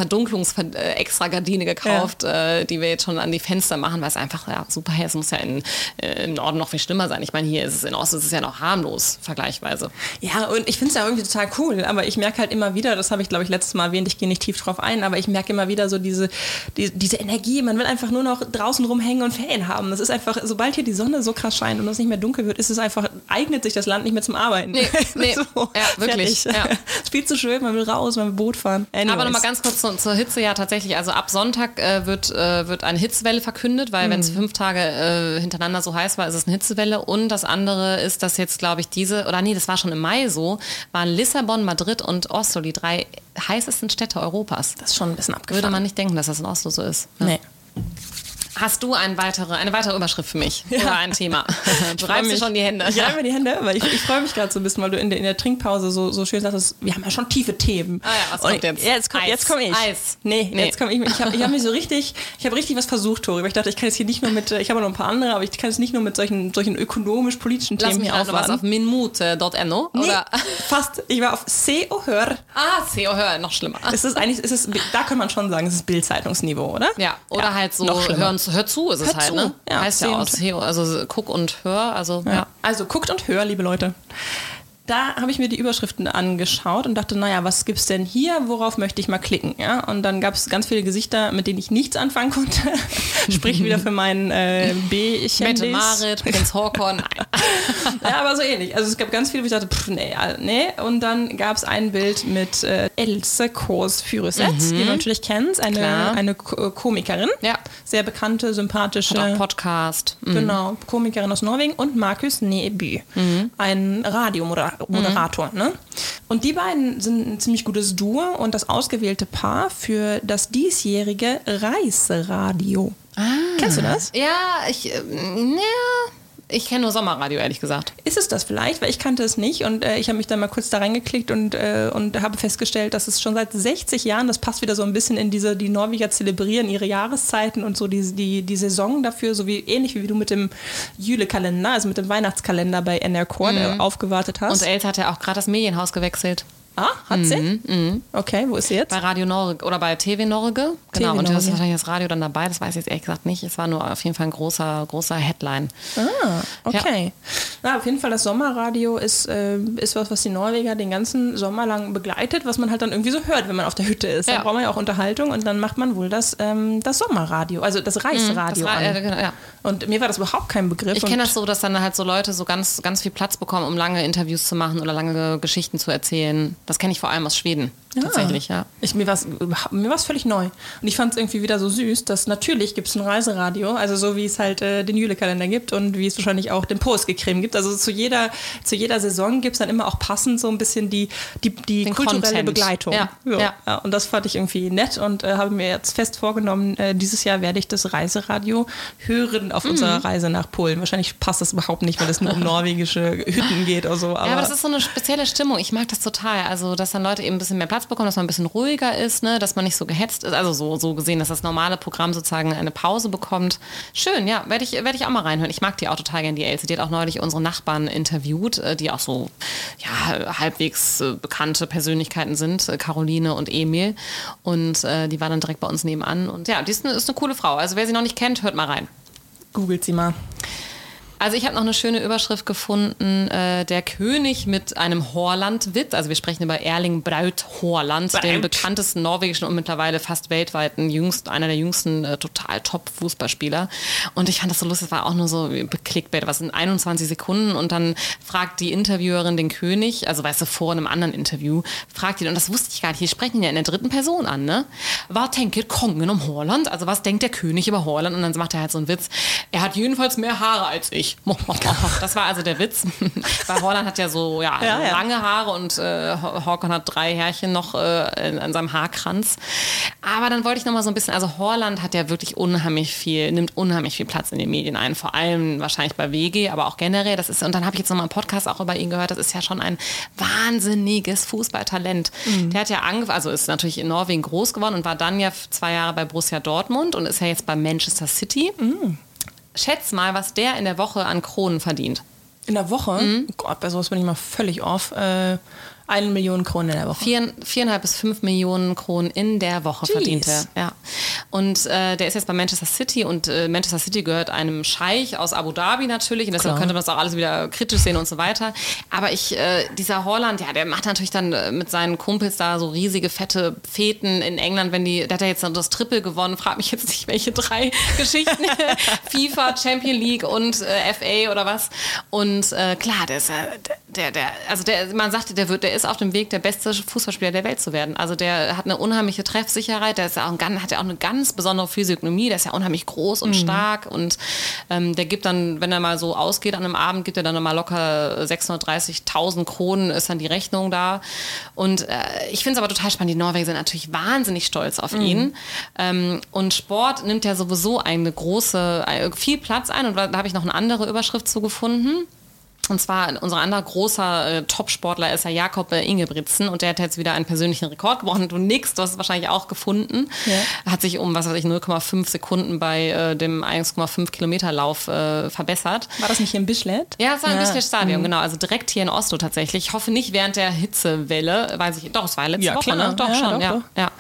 Verdunklungs-Extra-Gardine gekauft, äh, die wir jetzt schon an die Fenster machen, weil es einfach ja, super ist. Es muss ja in, äh, im Norden noch viel schlimmer sein. Ich meine, hier ist es in Osten ist es ja noch harmlos, vergleichsweise. Ja, und ich finde es ja irgendwie total cool, aber ich merke halt immer wieder, das habe ich glaube ich letztes Mal erwähnt, ich gehe nicht tief drauf ein, aber ich merke immer wieder so diese, die, diese Energie, man will einfach nur noch draußen rumhängen und Ferien haben. Das ist einfach, sobald hier die Sonne so krass scheint und es nicht mehr dunkel wird, ist es einfach, eignet sich das Land nicht mehr zum Arbeiten. Nee, nee. Ja, wirklich, ja. Es ist viel zu schön, man will raus, man will Boot fahren. Anyways. Aber nochmal ganz kurz zur, zur Hitze, ja tatsächlich, also ab Sonntag äh, wird, äh, wird eine Hitzewelle verkündet, weil wenn es fünf Tage äh, hintereinander so heiß war, ist es eine Hitzewelle. Und das andere ist, dass jetzt, glaube ich, diese, oder nee, das war schon im Mai so, waren Lissabon, Madrid und Oslo die drei heißesten Städte Europas. Das ist schon ein bisschen abgefahren. Würde man nicht denken, dass das in Oslo so ist. Ja. Nee. Hast du ein weitere, eine weitere Überschrift für mich? Oder ein Thema? Du reibst mich- schon die Hände. Ich reibe mir die Hände, weil ich, ich freue mich gerade so ein bisschen, weil du in der, in der Trinkpause so, so schön sagst, wir haben ja schon tiefe Themen. Ah ja, was Und kommt jetzt? Jetzt komme komm ich. Eis. Nee, Nee. jetzt komme ich. Ich habe ich hab mich so richtig, ich habe richtig was versucht, Tori, weil ich dachte, ich kann jetzt hier nicht nur mit, ich habe noch ein paar andere, aber ich kann jetzt nicht nur mit solchen, solchen ökonomisch-politischen Lass Themen mich hier also was auf aufwarten. minmut.no Nee, oder fast. Ich war auf Se und Hör. Ah, SEO, hör, noch schlimmer. Es ist eigentlich, es ist, da kann man schon sagen, es ist Bildzeitungsniveau, oder? Ja, oder Ja, halt so, noch schlimmer. Hör zu ist es Hör halt, zu. ne? Ja, heißt ja SEO, also guck und hör, also ja. Ja. Also guckt und hör, liebe Leute. Da habe ich mir die Überschriften angeschaut und dachte, naja, was gibt's denn hier? Worauf möchte ich mal klicken? Ja? Und dann gab es ganz viele Gesichter, mit denen ich nichts anfangen konnte. Sprich wieder für meinen äh, b Mette Marit, Prinz nein. Ja, aber so ähnlich. Also es gab ganz viele, wo ich dachte, pff, nee, nee. Und dann gab es ein Bild mit äh, Else Kors Füruseth, die du natürlich kennst, eine, Klar. eine Ko- Komikerin. Ja. Sehr bekannte, sympathische. Hat auch Podcast. Mhm. Genau, Komikerin aus Norwegen und Markus Neby, ein Radiomoderator. Ne? Und die beiden sind ein ziemlich gutes Duo und das ausgewählte Paar für das diesjährige Reiseradio. Kennst du das? Ja, ich, äh, ja, ich kenne nur Sommerradio, ehrlich gesagt. Ist es das vielleicht? Weil ich kannte es nicht und äh, ich habe mich dann mal kurz da reingeklickt und, äh, und habe festgestellt, dass es schon seit 60 Jahren, das passt wieder so ein bisschen in diese, die Norweger zelebrieren ihre Jahreszeiten und so die, die, die Saison dafür, so wie ähnlich wie du mit dem Jule-Kalender, also mit dem Weihnachtskalender bei NRK äh, aufgewartet hast. Und Els hat ja auch gerade das Medienhaus gewechselt. Ah, hat sie? Okay, wo ist sie jetzt? Bei Radio Norge oder bei TV Norge. Genau, TV und da ist wahrscheinlich das Radio dann dabei, das weiß ich jetzt ehrlich gesagt nicht. Es war nur auf jeden Fall ein großer, großer Headline. Ah, okay. Na, auf jeden Fall, das Sommerradio ist, äh, ist was, was die Norweger den ganzen Sommer lang begleitet, was man halt dann irgendwie so hört, wenn man auf der Hütte ist. Da Ja. braucht man ja auch Unterhaltung und dann macht man wohl das, ähm, das Sommerradio, also das Reisradio Das Ra- an. äh, genau, ja. Und mir war das überhaupt kein Begriff. Ich kenne das so, dass dann halt so Leute so ganz, ganz viel Platz bekommen, um lange Interviews zu machen oder lange Geschichten zu erzählen. Das kenne ich vor allem aus Schweden. Tatsächlich, ja. Ich, mir war es mir war's völlig neu. Und ich fand es irgendwie wieder so süß, dass natürlich gibt es ein Reiseradio, also so wie es halt äh, den Jule-Kalender gibt und wie es wahrscheinlich auch den Post-Creme gibt. Also zu jeder, zu jeder Saison gibt es dann immer auch passend so ein bisschen die, die, die Den kulturelle Content. Begleitung. Ja, So. ja. Und das fand ich irgendwie nett und äh, habe mir jetzt fest vorgenommen, äh, dieses Jahr werde ich das Reiseradio hören Mhm. auf unserer Reise nach Polen. Wahrscheinlich passt das überhaupt nicht, weil es nur um norwegische Hütten geht oder so. Aber, Ja, aber das ist so eine spezielle Stimmung. Ich mag das total. Also, dass dann Leute eben ein bisschen mehr Platz bekommen, dass man ein bisschen ruhiger ist, ne? dass man nicht so gehetzt ist. Also so, so gesehen, dass das normale Programm sozusagen eine Pause bekommt. Schön, ja, werde ich, werd ich auch mal reinhören. Ich mag die auch total gerne, die Elsie. Die hat auch neulich unsere Nachbarn interviewt, äh, die auch so ja, halbwegs äh, bekannte Persönlichkeiten sind, äh, Caroline und Emil. Und äh, die war dann direkt bei uns nebenan. Und ja, die ist eine, ist eine coole Frau. Also wer sie noch nicht kennt, hört mal rein. googelt sie mal. Also ich habe noch eine schöne Überschrift gefunden, äh, der König mit einem Horland-Witz. Also wir sprechen über Erling Braut Horland, den Braut. bekanntesten norwegischen und mittlerweile fast weltweiten jüngsten, einer der jüngsten äh, total Top-Fußballspieler. Und ich fand das so lustig, es war auch nur so Clickbait, was in 21 Sekunden und dann fragt die Interviewerin den König, also weißt du, vor einem anderen Interview, fragt ihn, und das wusste ich gar nicht, hier sprechen ja in der dritten Person an, ne? Was denkt Kongen um Horland? Also was denkt der König über Horland? Und dann macht er halt so einen Witz, er hat jedenfalls mehr Haare als ich. Das war also der Witz. Weil Horland hat ja so ja, Ja, ja. lange Haare und äh, Håkon hat drei Härchen noch äh, in, an seinem Haarkranz. Aber dann wollte ich noch mal so ein bisschen, also Horland hat ja wirklich unheimlich viel, nimmt unheimlich viel Platz in den Medien ein, vor allem wahrscheinlich bei WG, aber auch generell. Das ist, und dann habe ich jetzt noch mal einen Podcast auch über ihn gehört, das ist ja schon ein wahnsinniges Fußballtalent. Der hat ja angefangen, also ist natürlich in Norwegen groß geworden und war dann ja zwei Jahre bei Borussia Dortmund und ist ja jetzt bei Manchester City. Schätz mal, was der in der Woche an Kronen verdient. In der Woche? Mhm. Gott, bei sowas bin ich mal völlig off. Äh, eine Million Kronen in der Woche. Vier, viereinhalb bis fünf Millionen Kronen in der Woche Jeez. verdient er. Ja. Und äh, der ist jetzt bei Manchester City und äh, Manchester City gehört einem Scheich aus Abu Dhabi natürlich und deshalb Klar. könnte man das auch alles wieder kritisch sehen und so weiter. Aber ich, äh, dieser Holland, ja, der macht natürlich dann äh, mit seinen Kumpels da so riesige fette Feten in England, wenn die, der hat ja jetzt das Triple gewonnen, frag mich jetzt nicht, welche drei Geschichten, FIFA, Champion League und äh, FA oder was. Und äh, klar, der ist äh, der, der, also der, man sagte, der wird, der ist auf dem Weg, der beste Fußballspieler der Welt zu werden. Also der hat eine unheimliche Treffsicherheit, der ist ja auch ein, hat ja auch eine ganz besondere Physiognomie, der ist ja unheimlich groß und stark und ähm, der gibt dann, wenn er mal so ausgeht an einem Abend, gibt er dann nochmal locker 630.000 Kronen, ist dann die Rechnung da. Und äh, ich finde es aber total spannend. Die Norweger sind natürlich wahnsinnig stolz auf ihn. Ähm, und Sport nimmt ja sowieso eine große, äh, viel Platz ein. Und da habe ich noch eine andere Überschrift zu gefunden. Und zwar unser anderer großer äh, Top-Sportler ist ja Jakob äh, Ingebrigtsen und der hat jetzt wieder einen persönlichen Rekord gebrochen. Du nix, du hast es wahrscheinlich auch gefunden. Ja. Hat sich um, was weiß ich, 0,5 Sekunden bei äh, dem 1,5 Kilometer Lauf äh, verbessert. War das nicht hier in Bischlet? Ja, es war ein Ja. bisschen Stadion, genau. Also direkt hier in Oslo tatsächlich. Ich hoffe nicht während der Hitzewelle, weiß ich, doch, es war letzte Ja, Woche, klar. ne? Doch Ja, schon, doch, ja, doch. ja.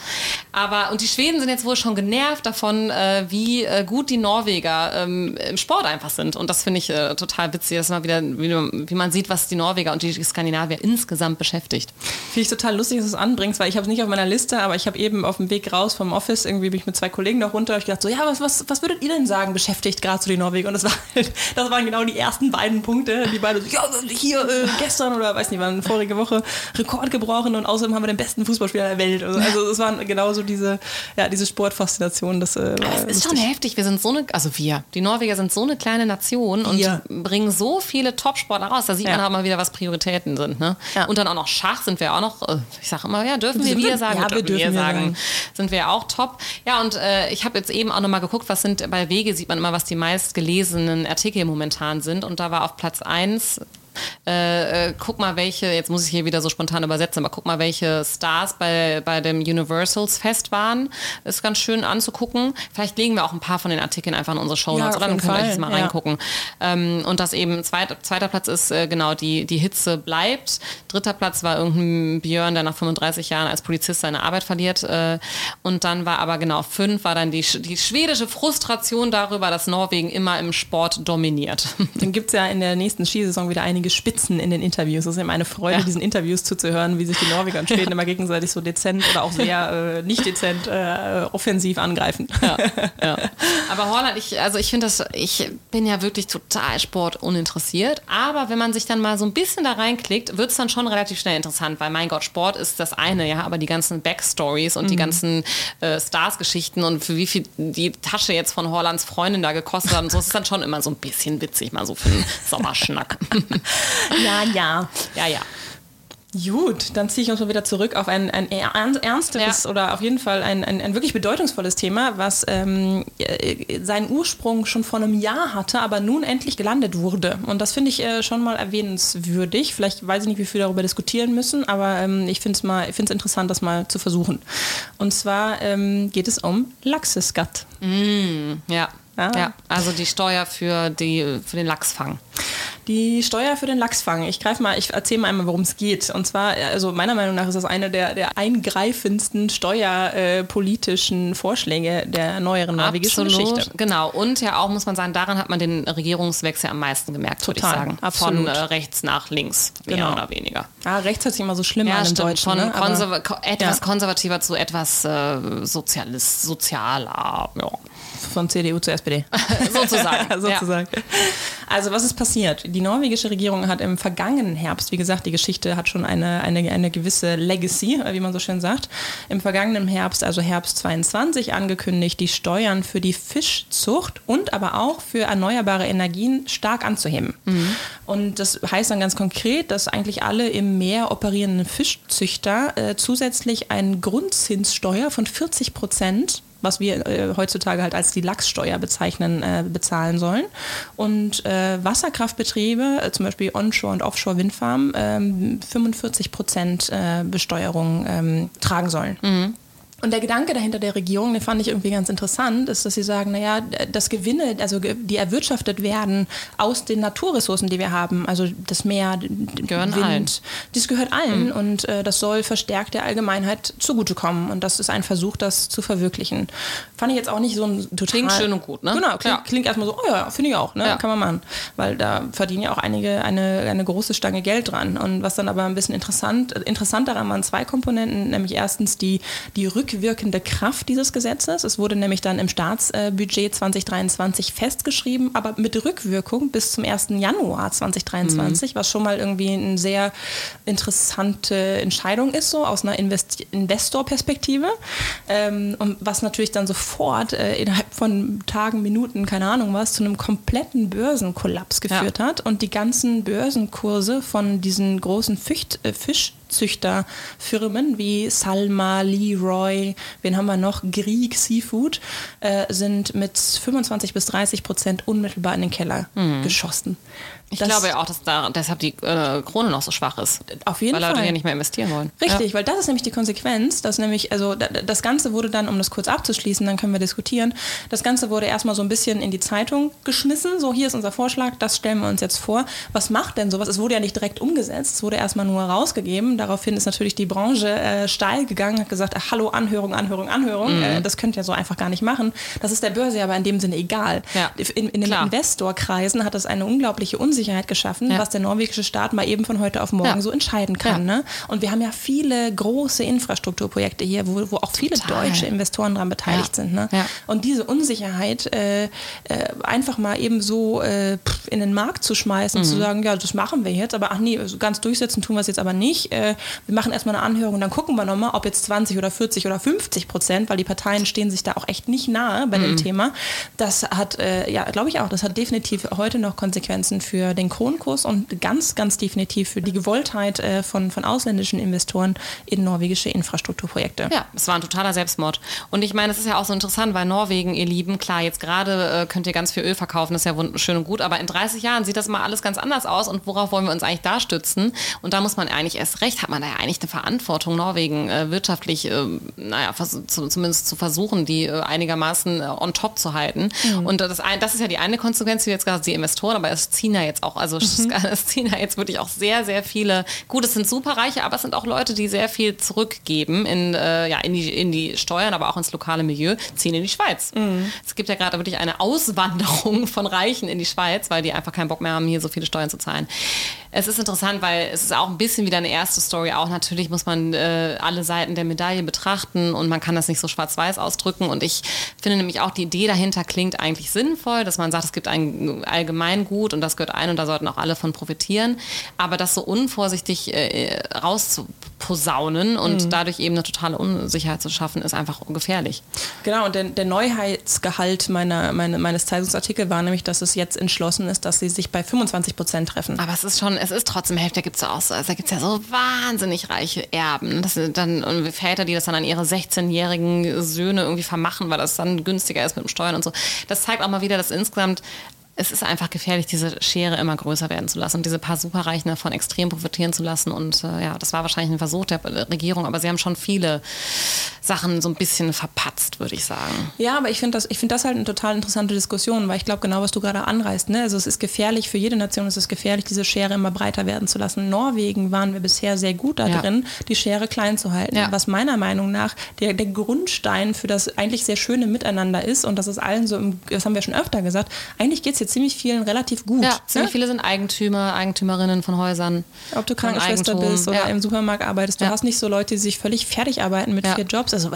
Aber, und die Schweden sind jetzt wohl schon genervt davon, äh, wie äh, gut die Norweger ähm, im Sport einfach sind. Und das finde ich äh, total witzig, dass mal wieder, wie, man- wie man sieht, was die Norweger und die Skandinavier insgesamt beschäftigt. Finde ich total lustig, dass du es anbringst, weil ich habe es nicht auf meiner Liste, aber ich habe eben auf dem Weg raus vom Office, irgendwie bin ich mit zwei Kollegen noch runter, ich gedacht so, ja, was, was, was würdet ihr denn sagen, beschäftigt gerade so die Norweger? Und das, war halt, das waren genau die ersten beiden Punkte, die beide so, ja, hier äh, gestern oder weiß nicht, wann, vorige Woche Rekord gebrochen und außerdem haben wir den besten Fußballspieler der Welt. Also, also es waren genauso diese, ja, diese Sportfaszination. Das, äh, Es ist schon lustig. heftig. Wir sind so eine, also wir, die Norweger sind so eine kleine Nation und Wir. bringen so viele Top-Sportler raus. Da sieht Ja. man auch mal wieder, was Prioritäten sind. Ne? Ja. Und dann auch noch Schach sind wir auch noch, äh, ich sage immer, ja, dürfen wir wir- sagen, ja, wir dürfen wir sagen, sagen. sind wir auch top. Ja, und äh, ich habe jetzt eben auch noch mal geguckt, was sind, bei Wege sieht man immer, was die meistgelesenen Artikel momentan sind. Und da war auf Platz 1 Äh, äh, guck mal, welche, jetzt muss ich hier wieder so spontan übersetzen, aber guck mal, welche Stars bei, bei dem Universals Fest waren. Ist ganz schön anzugucken. Vielleicht legen wir auch ein paar von den Artikeln einfach in unsere Show Notes, Ja, oder? Dann könnt ihr euch das mal ja. reingucken. Ähm, und das eben zweit, zweiter Platz ist, äh, genau, die, die Hitze bleibt. Dritter Platz war irgendein Björn, der nach 35 Jahren als Polizist seine Arbeit verliert. Äh, und dann war aber genau fünf, war dann die, die schwedische Frustration darüber, dass Norwegen immer im Sport dominiert. Dann gibt es ja in der nächsten Skisaison wieder einige Spitzen in den Interviews. Es ist immer eine Freude, Ja. diesen Interviews zuzuhören, wie sich die Norweger und Schweden immer gegenseitig so dezent oder auch sehr äh, nicht dezent äh, offensiv angreifen. ja, ja. Aber Holland, ich, also ich finde das, ich bin ja wirklich total sportuninteressiert. Aber wenn man sich dann mal so ein bisschen da reinklickt, wird es dann schon relativ schnell interessant, weil mein Gott, Sport ist das eine, ja, aber die ganzen Backstories und die ganzen äh, Stars-Geschichten und für wie viel die Tasche jetzt von Hollands Freundin da gekostet hat und so, ist dann schon immer so ein bisschen witzig, mal so für einen Sommerschnack. Ja, ja. ja, ja. Gut, dann ziehe ich uns mal wieder zurück auf ein, ein ern- ernsteres Ja. oder auf jeden Fall ein, ein, ein wirklich bedeutungsvolles Thema, was ähm, äh, seinen Ursprung schon vor einem Jahr hatte, aber nun endlich gelandet wurde. Und das finde ich äh, schon mal erwähnenswürdig. Vielleicht weiß ich nicht, wie viel darüber diskutieren müssen, aber ähm, ich finde es mal, ich finde es interessant, das mal zu versuchen. Und zwar ähm, geht es um Lachseskat. Ja. Ah. ja, also die Steuer für, die, für den Lachsfang. Die Steuer für den Lachsfang. Ich greife mal, ich erzähle mal einmal, worum es geht. Und zwar, also meiner Meinung nach ist das eine der, der eingreifendsten steuerpolitischen Vorschläge der neueren norwegischen Geschichte. Genau. Und ja auch, muss man sagen, daran hat man den Regierungswechsel am meisten gemerkt, würde ich sagen. absolut. Von äh, rechts nach links, mehr Genau. oder weniger. Ah, rechts hört sich immer so schlimm Ja, an im stimmt. Deutschen. Von ne? Konserva ko etwas Ja. konservativer zu etwas äh, Sozialist, sozialer, ja. Von CDU zu SPD. sozusagen. Sozusagen. Also was ist passiert? Die norwegische Regierung hat im vergangenen Herbst, wie gesagt, die Geschichte hat schon eine, eine, eine gewisse Legacy, wie man so schön sagt, im vergangenen Herbst, also Herbst 22, angekündigt, die Steuern für die Fischzucht und aber auch für erneuerbare Energien stark anzuheben. Und das heißt dann ganz konkret, dass eigentlich alle im Meer operierenden Fischzüchter äh, zusätzlich eine Grundzinssteuer von 40 Prozent was wir äh, heutzutage halt als die Lachssteuer bezeichnen, äh, bezahlen sollen. Und äh, Wasserkraftbetriebe, äh, zum Beispiel Onshore- und Offshore-Windfarmen, ähm, 45 Prozent äh, Besteuerung ähm, tragen sollen. Und der Gedanke dahinter der Regierung, den fand ich irgendwie ganz interessant, ist, dass sie sagen, naja, das Gewinne, also die erwirtschaftet werden aus den Naturressourcen, die wir haben, also das Meer, Gehören Wind, allen. das gehört allen und äh, das soll verstärkt der Allgemeinheit zugutekommen und das ist ein Versuch, das zu verwirklichen. Fand ich jetzt auch nicht so ein total... Klingt schön und gut, ne? Genau, klingt, Ja. klingt erstmal so, oh ja, finde ich auch, ne? Ja. kann man machen, weil da verdienen ja auch einige eine, eine große Stange Geld dran und was dann aber ein bisschen interessant, interessant daran waren zwei Komponenten, nämlich erstens die, die rückwirkende Kraft dieses Gesetzes. Es wurde nämlich dann im Staatsbudget 2023 festgeschrieben, aber mit Rückwirkung bis zum 1. Januar 2023, was schon mal irgendwie eine sehr interessante Entscheidung ist, so aus einer Invest Investorperspektive. Ähm, und was natürlich dann sofort äh, innerhalb von Tagen, Minuten, keine Ahnung was, zu einem kompletten Börsenkollaps geführt hat und die ganzen Börsenkurse von diesen großen Ficht, äh, Fischzüchterfirmen wie Salma, Leroy, wen haben wir noch, Grieg Seafood, äh, sind mit 25 bis 30 Prozent unmittelbar in den Keller geschossen. Ich Das- glaube ja auch, dass da deshalb die äh, Krone noch so schwach ist. Auf jeden weil Leute Fall. hier nicht mehr investieren wollen. Richtig, weil das ist nämlich die Konsequenz, dass nämlich, also da- das Ganze wurde dann, um das kurz abzuschließen, dann können wir diskutieren, das Ganze wurde erstmal so ein bisschen in die Zeitung geschmissen, so hier ist unser Vorschlag, das stellen wir uns jetzt vor. Was macht denn sowas? Es wurde ja nicht direkt umgesetzt, es wurde erstmal nur rausgegeben, daraufhin ist natürlich die Branche äh, steil gegangen, hat gesagt, ach, hallo, Anhörung, Anhörung, Anhörung, Mhm. äh, das könnt ihr so einfach gar nicht machen. Das ist der Börse aber in dem Sinne egal. Ja, In, in den. Investorkreisen hat das eine unglaubliche Unsicherheit geschaffen, Ja. was der norwegische Staat mal eben von heute auf morgen Ja. so entscheiden kann. Ne? Und wir haben ja viele große Infrastrukturprojekte hier, wo, wo auch viele Total. deutsche Investoren daran beteiligt sind. Ne? Und diese Unsicherheit äh, äh, einfach mal eben so äh, in den Markt zu schmeißen, Mhm. zu sagen, ja, das machen wir jetzt, aber ach nee, ganz durchsetzen tun wir es jetzt aber nicht. Äh, wir machen erstmal eine Anhörung und dann gucken wir nochmal, ob jetzt 20 oder 40 oder 50 Prozent, weil die Parteien stehen sich da auch echt nicht nahe bei Mhm. dem Thema. Das hat, äh, ja, glaube ich auch, das hat definitiv heute noch Konsequenzen für für den Kronkurs und ganz, ganz definitiv für die Gewolltheit äh, von, von ausländischen Investoren in norwegische Infrastrukturprojekte. Ja, es war ein totaler Selbstmord. Und ich meine, es ist ja auch so interessant, weil Norwegen, ihr Lieben, klar, jetzt gerade äh, könnt ihr ganz viel Öl verkaufen, das ist ja schön und gut, aber in 30 Jahren sieht das mal alles ganz anders aus und worauf wollen wir uns eigentlich da stützen? Und da muss man eigentlich erst recht, hat man da ja eigentlich eine Verantwortung, Norwegen äh, wirtschaftlich, äh, naja, zu, zumindest zu versuchen, die äh, einigermaßen äh, on top zu halten. Mhm. Und das, das ist ja die eine Konsequenz, wie jetzt gerade die Investoren, aber es ziehen ja jetzt auch, also mhm. es ziehen ja jetzt wirklich auch sehr, sehr viele, gut, es sind Superreiche, aber es sind auch Leute, die sehr viel zurückgeben in, äh, ja, in, die, in die Steuern, aber auch ins lokale Milieu, ziehen in die Schweiz. Mhm. Es gibt ja gerade wirklich eine Auswanderung von Reichen in die Schweiz, weil die einfach keinen Bock mehr haben, hier so viele Steuern zu zahlen. Es ist interessant, weil es ist auch ein bisschen wieder eine erste Story. Auch natürlich muss man äh, alle Seiten der Medaille betrachten und man kann das nicht so schwarz-weiß ausdrücken. Und ich finde nämlich auch die Idee dahinter klingt eigentlich sinnvoll, dass man sagt, es gibt ein Allgemeingut und das gehört ein und da sollten auch alle von profitieren. Aber das so unvorsichtig äh, rauszuposaunen und mhm. dadurch eben eine totale Unsicherheit zu schaffen, ist einfach gefährlich. Genau, und der, der Neuheitsgehalt meiner, meine, meines Zeitungsartikels war nämlich, dass es jetzt entschlossen ist, dass sie sich bei 25 Prozent treffen. Aber es ist schon, es ist trotzdem Hälfte, da gibt es auch so, also da gibt es ja so wahnsinnig reiche Erben. Das sind dann und Väter, die das dann an ihre 16-jährigen Söhne irgendwie vermachen, weil das dann günstiger ist mit dem Steuern und so. Das zeigt auch mal wieder, dass insgesamt es ist einfach gefährlich, diese Schere immer größer werden zu lassen und diese paar Superreichen davon extrem profitieren zu lassen. Und äh, ja, das war wahrscheinlich ein Versuch der Regierung, aber sie haben schon viele Sachen so ein bisschen verpatzt, würde ich sagen. Ja, aber ich finde das, find das halt eine total interessante Diskussion, weil ich glaube genau, was du gerade anreißt. Ne? Also es ist gefährlich, für jede Nation es ist gefährlich, diese Schere immer breiter werden zu lassen. In Norwegen waren wir bisher sehr gut darin, ja. die Schere klein zu halten, ja. was meiner Meinung nach der, der Grundstein für das eigentlich sehr schöne Miteinander ist und das ist allen so, im, das haben wir schon öfter gesagt, eigentlich geht es jetzt ziemlich vielen relativ gut. Ja, ziemlich ne? viele sind Eigentümer, Eigentümerinnen von Häusern. Ob du Krankenschwester bist oder ja. im Supermarkt arbeitest, du hast nicht so Leute, die sich völlig fertig arbeiten mit vier Jobs. Also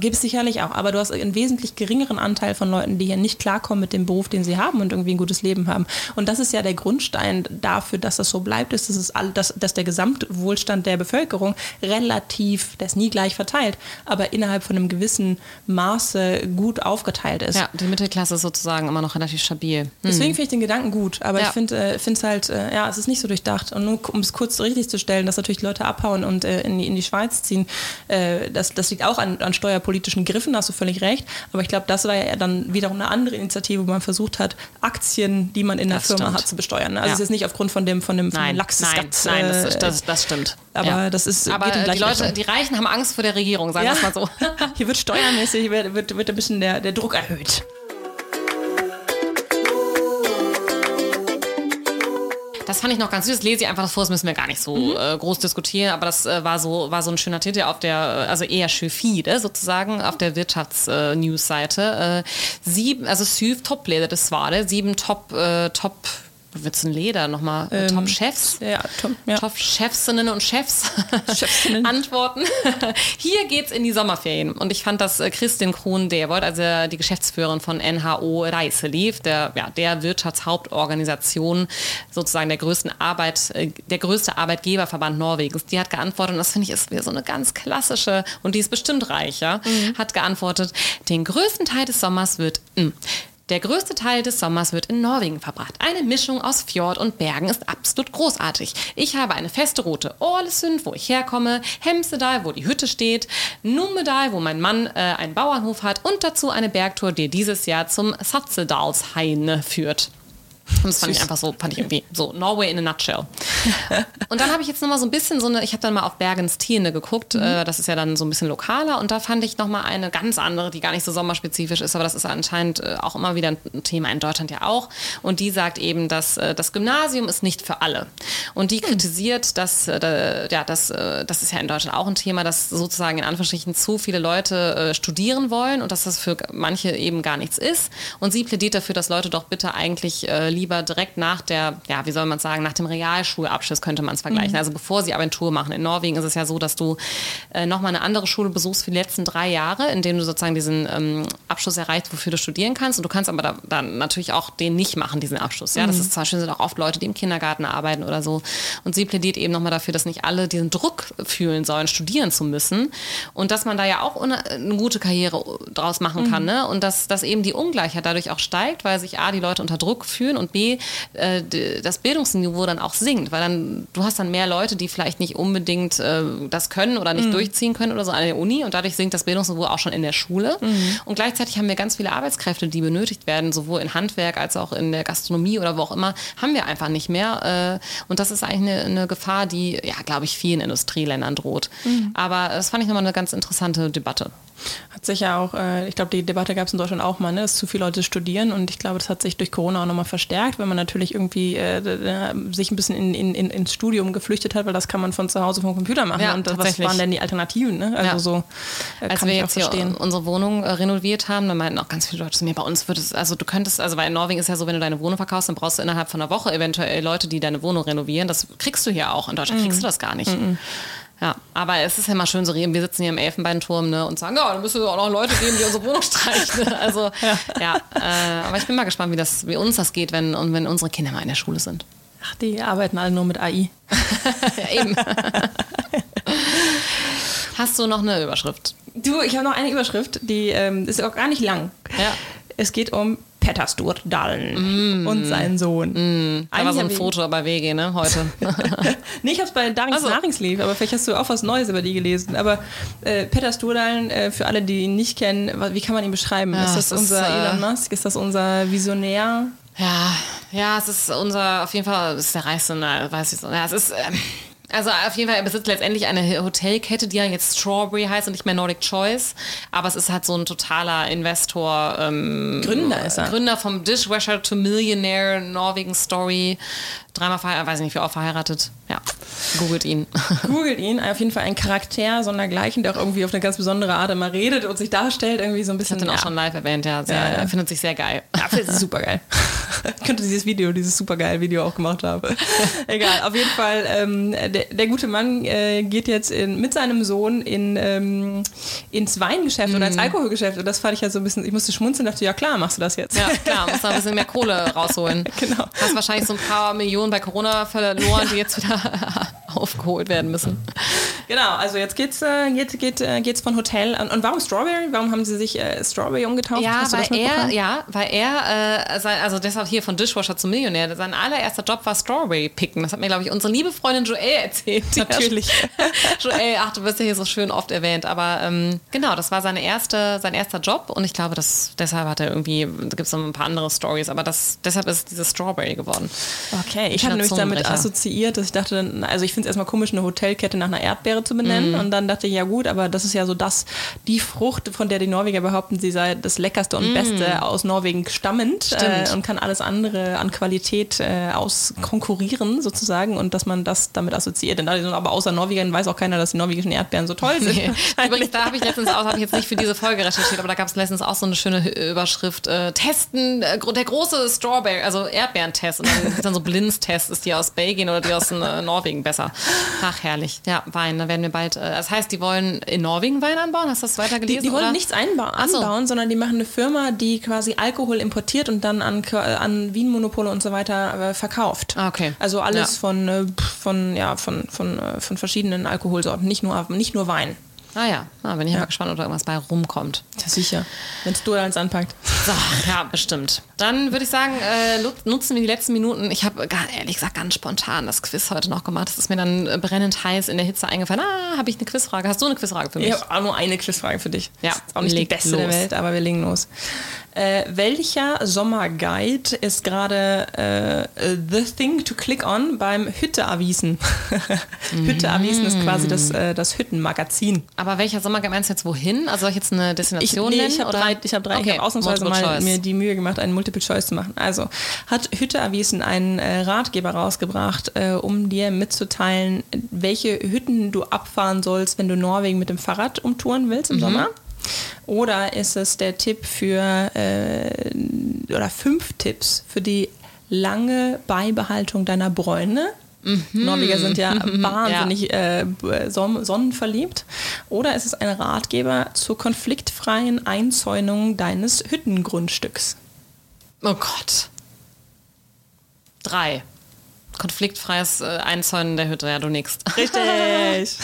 gibt es sicherlich auch, aber du hast einen wesentlich geringeren Anteil von Leuten, die hier nicht klarkommen mit dem Beruf, den sie haben und irgendwie ein gutes Leben haben. Und das ist ja der Grundstein dafür, dass das so bleibt, ist, dass, es all, dass, dass der Gesamtwohlstand der Bevölkerung relativ, der ist nie gleich verteilt, aber innerhalb von einem gewissen Maße gut aufgeteilt ist. Ja, die Mittelklasse ist sozusagen immer noch relativ stabil. Hm. Deswegen finde ich den Gedanken gut, aber ja. ich finde es äh, halt, äh, ja, es ist nicht so durchdacht. Und nur um es kurz richtig zu stellen, dass natürlich Leute abhauen und äh, in, die, in die Schweiz ziehen, äh, das, das liegt auch an, an steuerpolitischen Griffen, da hast du völlig recht. Aber ich glaube, das war ja dann wiederum eine andere Initiative, wo man versucht hat, Aktien, die man in der das Firma stimmt. hat, zu besteuern. Also ja. es ist nicht aufgrund von dem, von dem, von nein, dem Nein, nein das, das, das stimmt. Aber ja. das ist aber die Leute, die Reichen haben Angst vor der Regierung, sagen wir es mal so. Hier wird steuermäßig wird, wird, wird ein bisschen der, der Druck erhöht. Das fand ich noch ganz süß. Das lese ich einfach vor, das müssen wir gar nicht so mhm. äh, groß diskutieren, aber das äh, war, so, war so ein schöner Titel auf der, äh, also eher Schöfide sozusagen, auf der Wirtschafts-News-Seite. Äh, sieben, also syv toppleder dessverre, sieben Top, äh, Top wird es ein Leder nochmal? Ähm, Top-Chefs? Ja, top, ja. Top-Chefsinnen und Chefs antworten. Hier geht's in die Sommerferien. Und ich fand, dass äh, Christian Krohn, der wollte also die Geschäftsführerin von NHO Reiselief, der, ja, der Wirtschaftshauptorganisation, sozusagen der größten Arbeit, äh, der größte Arbeitgeberverband Norwegens, die hat geantwortet, und das finde ich ist wieder so eine ganz klassische, und die ist bestimmt reicher, mhm. hat geantwortet, den größten Teil des Sommers wird mh, hm, der größte Teil des Sommers wird in Norwegen verbracht. Eine Mischung aus Fjord und Bergen ist absolut großartig. Ich habe eine feste Route. Ålesund, wo ich herkomme, Hemsedal, wo die Hütte steht, Numedal, wo mein Mann äh, einen Bauernhof hat und dazu eine Bergtour, die dieses Jahr zum Satsedalshaine führt. Und das fand Süß. ich einfach so, fand ich irgendwie so Norway in a nutshell. und dann habe ich jetzt nochmal so ein bisschen so eine, ich habe dann mal auf Bergens Tiende geguckt, mhm. äh, das ist ja dann so ein bisschen lokaler und da fand ich nochmal eine ganz andere, die gar nicht so sommerspezifisch ist, aber das ist anscheinend äh, auch immer wieder ein Thema in Deutschland ja auch. Und die sagt eben, dass äh, das Gymnasium ist nicht für alle. Und die mhm. kritisiert, dass, äh, ja, das, äh, das ist ja in Deutschland auch ein Thema, dass sozusagen in Anführungsstrichen zu viele Leute äh, studieren wollen und dass das für manche eben gar nichts ist. Und sie plädiert dafür, dass Leute doch bitte eigentlich lieber direkt nach der, ja, wie soll man sagen, nach dem Realschulabschluss könnte man es vergleichen. Mhm. Also bevor sie Abitur machen. In Norwegen ist es ja so, dass du äh, nochmal eine andere Schule besuchst für die letzten drei Jahre, in denen du sozusagen diesen ähm, Abschluss erreichst, wofür du studieren kannst. Und du kannst aber da, dann natürlich auch den nicht machen, diesen Abschluss. Ja, mhm. das ist zum Beispiel sind auch oft Leute, die im Kindergarten arbeiten oder so. Und sie plädiert eben nochmal dafür, dass nicht alle diesen Druck fühlen sollen, studieren zu müssen. Und dass man da ja auch eine, gute Karriere draus machen kann. Mhm. Ne? Und dass, dass eben die Ungleichheit dadurch auch steigt, weil sich A, die Leute unter Druck fühlen und B, äh, das Bildungsniveau dann auch sinkt, weil dann, du hast dann mehr Leute, die vielleicht nicht unbedingt äh, das können oder nicht mhm. durchziehen können oder so an der Uni und dadurch sinkt das Bildungsniveau auch schon in der Schule. Mhm. Und gleichzeitig haben wir ganz viele Arbeitskräfte, die benötigt werden, sowohl in Handwerk als auch in der Gastronomie oder wo auch immer, haben wir einfach nicht mehr. Äh, und das ist eigentlich eine, eine Gefahr, die, ja, glaube ich, vielen Industrieländern droht. Mhm. Aber das fand ich nochmal eine ganz interessante Debatte. Hat sich ja auch, äh, ich glaube, die Debatte gab es in Deutschland auch mal, ne, dass zu viele Leute studieren und ich glaube, das hat sich durch Corona auch nochmal verstärkt, wenn man natürlich irgendwie äh, sich ein bisschen in, in, in, ins Studium geflüchtet hat, weil das kann man von zu Hause vom Computer machen. Ja, und was waren denn die Alternativen? Ne? Also ja. so äh, Als wir jetzt hier unsere Wohnung äh, renoviert haben, dann meinten auch ganz viele Leute zu mir, bei uns wird es, also du könntest, also weil in Norwegen ist ja so, wenn du deine Wohnung verkaufst, dann brauchst du innerhalb von einer Woche eventuell Leute, die deine Wohnung renovieren. Das kriegst du hier auch. In Deutschland mhm. kriegst du das gar nicht. Mhm. Ja, aber es ist ja mal schön so, wir sitzen hier im Elfenbeinturm ne, und sagen, ja, da müssen auch noch Leute geben, die unsere Wohnung streichen. Ne? Also, ja, ja äh, aber ich bin mal gespannt, wie, das, wie uns das geht, wenn, und wenn unsere Kinder mal in der Schule sind. Ach, die arbeiten alle nur mit AI. ja, eben. Hast du noch eine Überschrift? Du, ich habe noch eine Überschrift, die ähm, ist auch gar nicht lang. Ja. Es geht um Petter Stordalen mm. und sein Sohn. Mm. Da war so ein Foto bei WG, ne, heute. nee, ich habe es bei Darings also. Nachringslief, aber vielleicht hast du auch was Neues über die gelesen. Aber äh, Petter Stordalen, äh, für alle, die ihn nicht kennen, wie kann man ihn beschreiben? Ja, ist das, das unser ist, äh, Elon Musk? Ist das unser Visionär? Ja, ja, es ist unser, auf jeden Fall, es ist der reichste, weiß ich so. Ja, es ist, ähm, also auf jeden Fall, er besitzt letztendlich eine Hotelkette, die ja jetzt Strawberry heißt und nicht mehr Nordic Choice. Aber es ist halt so ein totaler Investor. Ähm, Gründer ist er. Gründer vom Dishwasher to Millionaire Norwegen Story dreimal verheiratet, weiß ich nicht, wie oft verheiratet. Ja, googelt ihn. Googelt ihn, auf jeden Fall ein Charakter sondergleichen, der auch irgendwie auf eine ganz besondere Art immer redet und sich darstellt, irgendwie so ein bisschen. Ich ihn ja. auch schon live erwähnt, ja. Sehr, ja, Er findet sich sehr geil. Ja, findet sich super geil. ich könnte dieses Video, dieses super geil Video auch gemacht haben. Egal, auf jeden Fall, ähm, der, der, gute Mann äh, geht jetzt in, mit seinem Sohn in, ähm, ins Weingeschäft mm. oder ins mhm. Alkoholgeschäft und das fand ich ja so ein bisschen, ich musste schmunzeln, dachte, ja klar, machst du das jetzt. Ja, klar, musst da ein bisschen mehr Kohle rausholen. genau. Hast wahrscheinlich so ein paar Millionen Millionen bei Corona verloren, die jetzt wieder aufgeholt werden müssen. Genau, also jetzt geht's, äh, geht, geht, äh, geht's von Hotel an. Und warum Strawberry? Warum haben sie sich äh, Strawberry umgetauft? Ja, weil er, ja, weil er, äh, sein, also deshalb hier von Dishwasher zum Millionär, sein allererster Job war Strawberry picken. Das hat mir, glaube ich, unsere liebe Freundin Joelle erzählt. Natürlich. Joelle, ach, du wirst ja hier so schön oft erwähnt. Aber ähm, genau, das war seine erste, sein erster Job und ich glaube, dass deshalb hat er irgendwie, da gibt es noch ein paar andere Stories, aber das, deshalb ist dieses Strawberry geworden. Okay, ich habe nämlich damit assoziiert, dass ich dachte, also ich finde es erstmal komisch, eine Hotelkette nach einer Erdbeere zu benennen. Mm. Und dann dachte ich, ja gut, aber das ist ja so das, die Frucht, von der die Norweger behaupten, sie sei das leckerste und mm. beste aus Norwegen stammend äh, und kann alles andere an Qualität äh, auskonkurrieren sozusagen und dass man das damit assoziiert. Denn aber außer Norwegern weiß auch keiner, dass die norwegischen Erdbeeren so toll sind. Nee. Übrigens, da habe ich letztens auch, habe ich jetzt nicht für diese Folge recherchiert, aber da gab es letztens auch so eine schöne Überschrift, äh, testen, äh, der große Strawberry, also Erdbeerentest und dann, dann so Blindstest, ist die aus Belgien oder die aus äh, Norwegen besser. Ach, herrlich. Ja, Wein, da werden wir bald. Äh, das heißt, die wollen in Norwegen Wein anbauen? Hast du das weiter gelesen? Die, die wollen oder? nichts einba so. anbauen, sondern die machen eine Firma, die quasi Alkohol importiert und dann an, an Wienmonopole und so weiter äh, verkauft. Ah, okay. Also alles ja. von, äh, von, ja, von, von, von verschiedenen Alkoholsorten, nicht nur, nicht nur Wein. Ah ja, ah, bin ich ja. mal gespannt, ob da irgendwas bei rumkommt. Ja, sicher. Wenn es du eins anpackt. So, ja, bestimmt. Dann würde ich sagen, äh, nutzen wir die letzten Minuten. Ich habe ehrlich gesagt ganz spontan das Quiz heute noch gemacht. Das ist mir dann äh, brennend heiß in der Hitze eingefallen. Ah, habe ich eine Quizfrage. Hast du eine Quizfrage für mich? Ich habe auch nur eine Quizfrage für dich. Ja, ist auch nicht die beste los. der Welt, aber wir legen los. Äh, welcher Sommerguide ist gerade äh, the thing to click on beim Hütte-Avisen? Hütte-Avisen ist quasi das, äh, das Hüttenmagazin. Aber welcher Sommerguide meinst du jetzt wohin? Also soll ich jetzt eine Destination ich, nee, Ich habe drei, ich, hab drei, okay. ich habe ausnahmsweise mal choice. mir die Mühe gemacht, einen Multiple Choice zu machen. Also hat Hütte-Avisen einen äh, Ratgeber rausgebracht, äh, um dir mitzuteilen, welche Hütten du abfahren sollst, wenn du Norwegen mit dem Fahrrad umtouren willst im mhm. Sommer. Oder ist es der Tipp für äh, oder fünf Tipps für die lange Beibehaltung deiner Bräune? Mhm. Norweger sind ja mhm. wahnsinnig ja. Äh, sonnenverliebt. Oder ist es ein Ratgeber zur konfliktfreien Einzäunung deines Hüttengrundstücks? Oh Gott. Drei. Konfliktfreies äh, Einzäunen der Hütte. Ja, du nix. Richtig.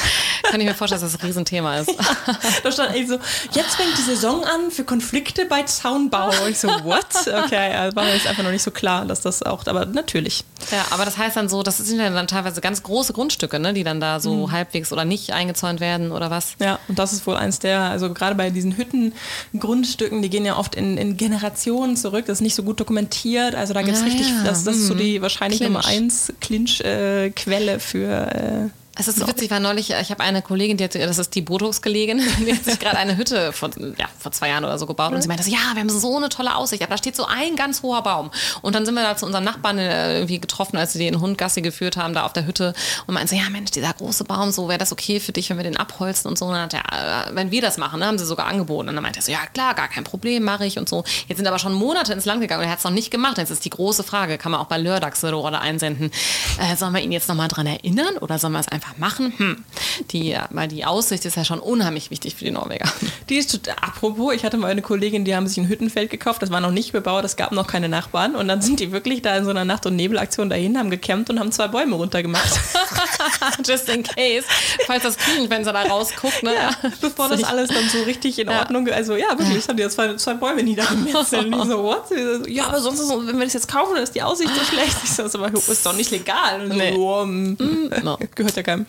Kann ich mir vorstellen, dass das ein Riesenthema ist. da stand echt so, jetzt fängt die Saison an für Konflikte bei Zaunbau. Und ich so, what? Okay, also war mir jetzt einfach noch nicht so klar, dass das auch, aber natürlich. Ja, aber das heißt dann so, das sind ja dann teilweise ganz große Grundstücke, ne, die dann da so mhm. halbwegs oder nicht eingezäunt werden oder was? Ja, und das ist wohl eins der, also gerade bei diesen Hüttengrundstücken, die gehen ja oft in, in Generationen zurück, das ist nicht so gut dokumentiert, also da gibt es ja, richtig, ja. Das, das ist so die mhm. wahrscheinlich Clinch. Nummer eins Clinch-Quelle äh, für äh, es ist so witzig, weil neulich, ich habe eine Kollegin, die hat, das ist die Botox-Kollegin, die hat sich gerade eine Hütte vor, ja, vor zwei Jahren oder so gebaut und sie meinte, ja, wir haben so eine tolle Aussicht, aber da steht so ein ganz hoher Baum. Und dann sind wir da zu unserem Nachbarn äh, irgendwie getroffen, als sie den Hund Gassi geführt haben, da auf der Hütte und meinten so, ja Mensch, dieser große Baum, so wäre das okay für dich, wenn wir den abholzen und so. Und dann hat er, äh, wenn wir das machen, ne, haben sie sogar angeboten. Und dann meinte er so, ja klar, gar kein Problem, mache ich und so. Jetzt sind aber schon Monate ins Land gegangen und er hat es noch nicht gemacht. Jetzt ist die große Frage, kann man auch bei Lördax oder einsenden, äh, sollen wir ihn jetzt nochmal dran erinnern oder sollen wir es einfach machen? Hm. Die, weil die Aussicht ist ja schon unheimlich wichtig für die Norweger. Die ist, apropos, ich hatte mal eine Kollegin, die haben sich ein Hüttenfeld gekauft, das war noch nicht bebaut, es gab noch keine Nachbarn und dann sind die wirklich da in so einer Nacht- und Nebelaktion dahin, haben gecampt und haben zwei Bäume runtergemacht. Just in case, falls das Küchenfenster da rausguckt. Ne? Ja, bevor das alles dann so richtig in Ordnung, ja. also ja, wirklich, haben die jetzt zwei, zwei Bäume niedergemetzelt. und ich so, what? Ja, aber sonst, ist, wenn wir das jetzt kaufen, dann ist die Aussicht so schlecht. Ich so, ist doch nicht legal. Und nee. so, oh, mm, no. gehört ja keinem.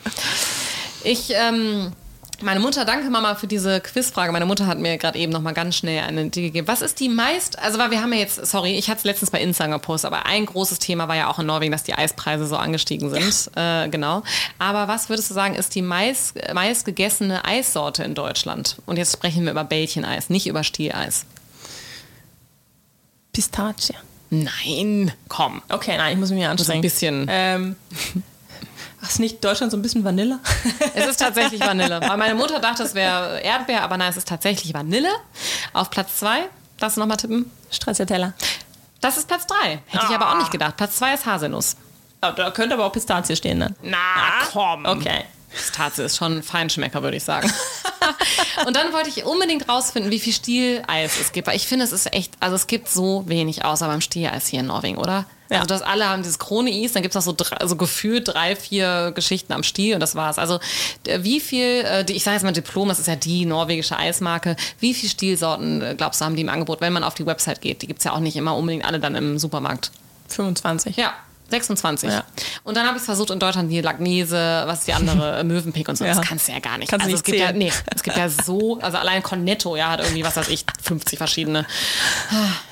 Ich, ähm, meine Mutter, danke Mama für diese Quizfrage. Meine Mutter hat mir gerade eben noch mal ganz schnell eine Idee gegeben. Was ist die meist, also weil wir haben ja jetzt, sorry, ich hatte es letztens bei Instagram gepostet, aber ein großes Thema war ja auch in Norwegen, dass die Eispreise so angestiegen sind. Ja. Äh, genau. Aber was würdest du sagen, ist die meist, meist gegessene Eissorte in Deutschland? Und jetzt sprechen wir über Bällcheneis, nicht über Stieleis. Pistazie. Nein, komm. Okay, nein, ich muss mich anstrengen. So ein bisschen. Ähm, Ach, ist nicht Deutschland so ein bisschen Vanille? Es ist tatsächlich Vanille. Weil meine Mutter dachte, es wäre Erdbeer, aber nein, es ist tatsächlich Vanille. Auf Platz zwei, darfst du nochmal tippen? Stracciatella. Das ist Platz drei. Hätte ah. ich aber auch nicht gedacht. Platz zwei ist Haselnuss. Oh, da könnte aber auch Pistazie stehen dann. Na, Na komm. Okay. Pistazie ist schon ein Feinschmecker, würde ich sagen. und dann wollte ich unbedingt rausfinden, wie viel Stieleis es gibt. Weil ich finde, es ist echt, also es gibt so wenig außer beim Stieleis hier in Norwegen, oder? Ja. Also das alle haben dieses Krone-Eis, dann gibt es noch so drei, also gefühlt drei, vier Geschichten am Stiel und das war's. Also wie viel, äh, ich sage jetzt mal Diplom, das ist ja die norwegische Eismarke, wie viele Stielsorten äh, glaubst du haben die im Angebot, wenn man auf die Website geht? Die gibt es ja auch nicht immer unbedingt alle dann im Supermarkt. 25. Ja, 26. Ja. Und dann habe ich es versucht in Deutschland hier Lagnese, was ist die andere, Möwenpick und so. Ja. Das kannst du ja gar nicht. Kannst also es gibt ja, nee, es gibt ja so, also allein Cornetto, ja, hat irgendwie, was weiß ich, 50 verschiedene.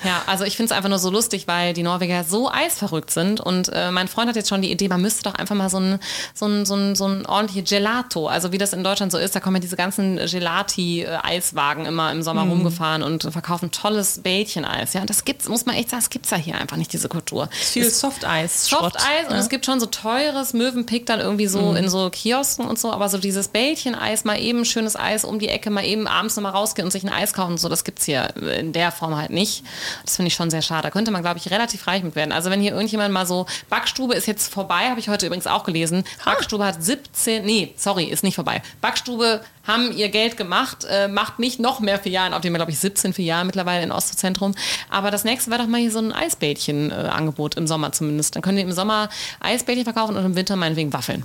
Ja, also ich finde es einfach nur so lustig, weil die Norweger so eisverrückt sind. Und äh, mein Freund hat jetzt schon die Idee, man müsste doch einfach mal so ein, so ein, so ein, so ein ordentliches Gelato, also wie das in Deutschland so ist, da kommen ja diese ganzen Gelati-Eiswagen immer im Sommer mhm. rumgefahren und verkaufen tolles Bällchen-Eis. Ja, und das gibt's, muss man echt sagen, das gibt es ja hier einfach nicht, diese Kultur. Viel Softeis. Softeis und ja. es gibt schon so teures Möwenpick dann irgendwie so mhm. in so Kiosken und so, aber so dieses Bällchen-Eis, mal eben schönes Eis um die Ecke, mal eben abends nochmal rausgehen und sich ein Eis kaufen und so, das gibt es hier in der Form halt nicht. Das finde ich schon sehr schade. Da könnte man, glaube ich, relativ reich mit werden. Also wenn hier irgendjemand mal so, Backstube ist jetzt vorbei, habe ich heute übrigens auch gelesen. Ha. Backstube hat 17, nee, sorry, ist nicht vorbei. Backstube haben ihr Geld gemacht, äh, macht nicht noch mehr Filialen, auf dem glaube ich 17 Filialen mittlerweile in Ostzentrum. Aber das nächste wäre doch mal hier so ein Eisbädchen-Angebot äh, im Sommer zumindest. Dann können die im Sommer Eisbällchen verkaufen und im Winter meinetwegen Waffeln.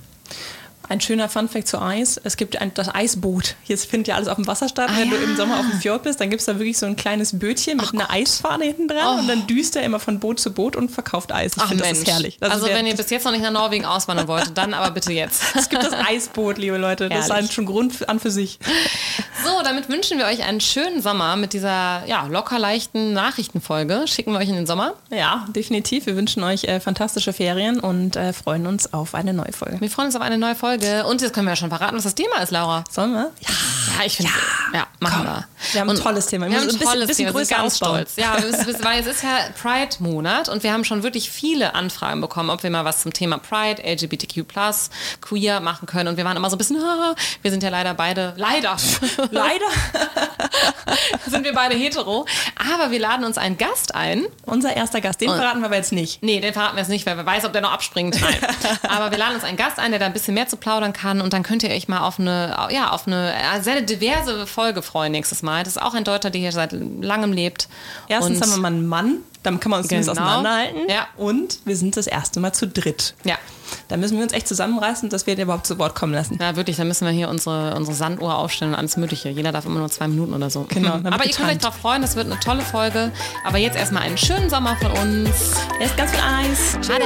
Ein schöner Funfact zu Eis. Es gibt ein, das Eisboot. Jetzt findet ja alles auf dem Wasser statt. Ah, Wenn ja. du im Sommer auf dem Fjord bist, dann gibt es da wirklich so ein kleines Bötchen mit Ach einer Gott. Eisfahne hinten dran oh. und dann düst er immer von Boot zu Boot und verkauft Eis. Ich finde, das ist herrlich. Das also ist wenn ihr bis jetzt noch nicht nach Norwegen auswandern wollt, dann aber bitte jetzt. Es gibt das Eisboot, liebe Leute. Das herrlich. ist schon Grund an für sich. So, damit wünschen wir euch einen schönen Sommer mit dieser ja, locker leichten Nachrichtenfolge. Schicken wir euch in den Sommer. Ja, definitiv. Wir wünschen euch äh, fantastische Ferien und äh, freuen uns auf eine neue Folge. Wir freuen uns auf eine neue Folge und jetzt können wir ja schon verraten, was das Thema ist, Laura. Sollen wir? Ja, ja ich finde, ja, ja, machen Komm. wir. Wir haben ein tolles Thema. Wir, haben ein tolles bisschen, Thema. Wir sind ganz ausbauen. stolz. Ja, weil es ist ja Pride-Monat und wir haben schon wirklich viele Anfragen bekommen, ob wir mal was zum Thema Pride, LGBTQ+, Queer machen können. Und wir waren immer so ein bisschen, wir sind ja leider beide, leider, leider sind wir beide hetero. Aber wir laden uns einen Gast ein. Unser erster Gast, den und, verraten wir aber jetzt nicht. Nee, den verraten wir jetzt nicht, weil wer weiß, ob der noch abspringt. Nein. aber wir laden uns einen Gast ein, der da ein bisschen mehr zu plaudern kann und dann könnt ihr euch mal auf eine, ja, auf eine sehr diverse Folge freuen nächstes Mal. Das ist auch ein Deutscher, der hier seit langem lebt. Erstens und haben wir mal einen Mann Dann kann man uns zumindest Genau. auseinanderhalten. Ja. Und wir sind das erste Mal zu dritt. Ja. Da müssen wir uns echt zusammenreißen, dass wir den überhaupt zu Wort kommen lassen. Ja, wirklich, da müssen wir hier unsere, unsere Sanduhr aufstellen und alles Mögliche. Jeder darf immer nur zwei Minuten oder so. Genau, wird Aber ihr könnt euch drauf freuen, das wird eine tolle Folge. Aber jetzt erstmal einen schönen Sommer von uns. Erst ganz viel Eis. Ade!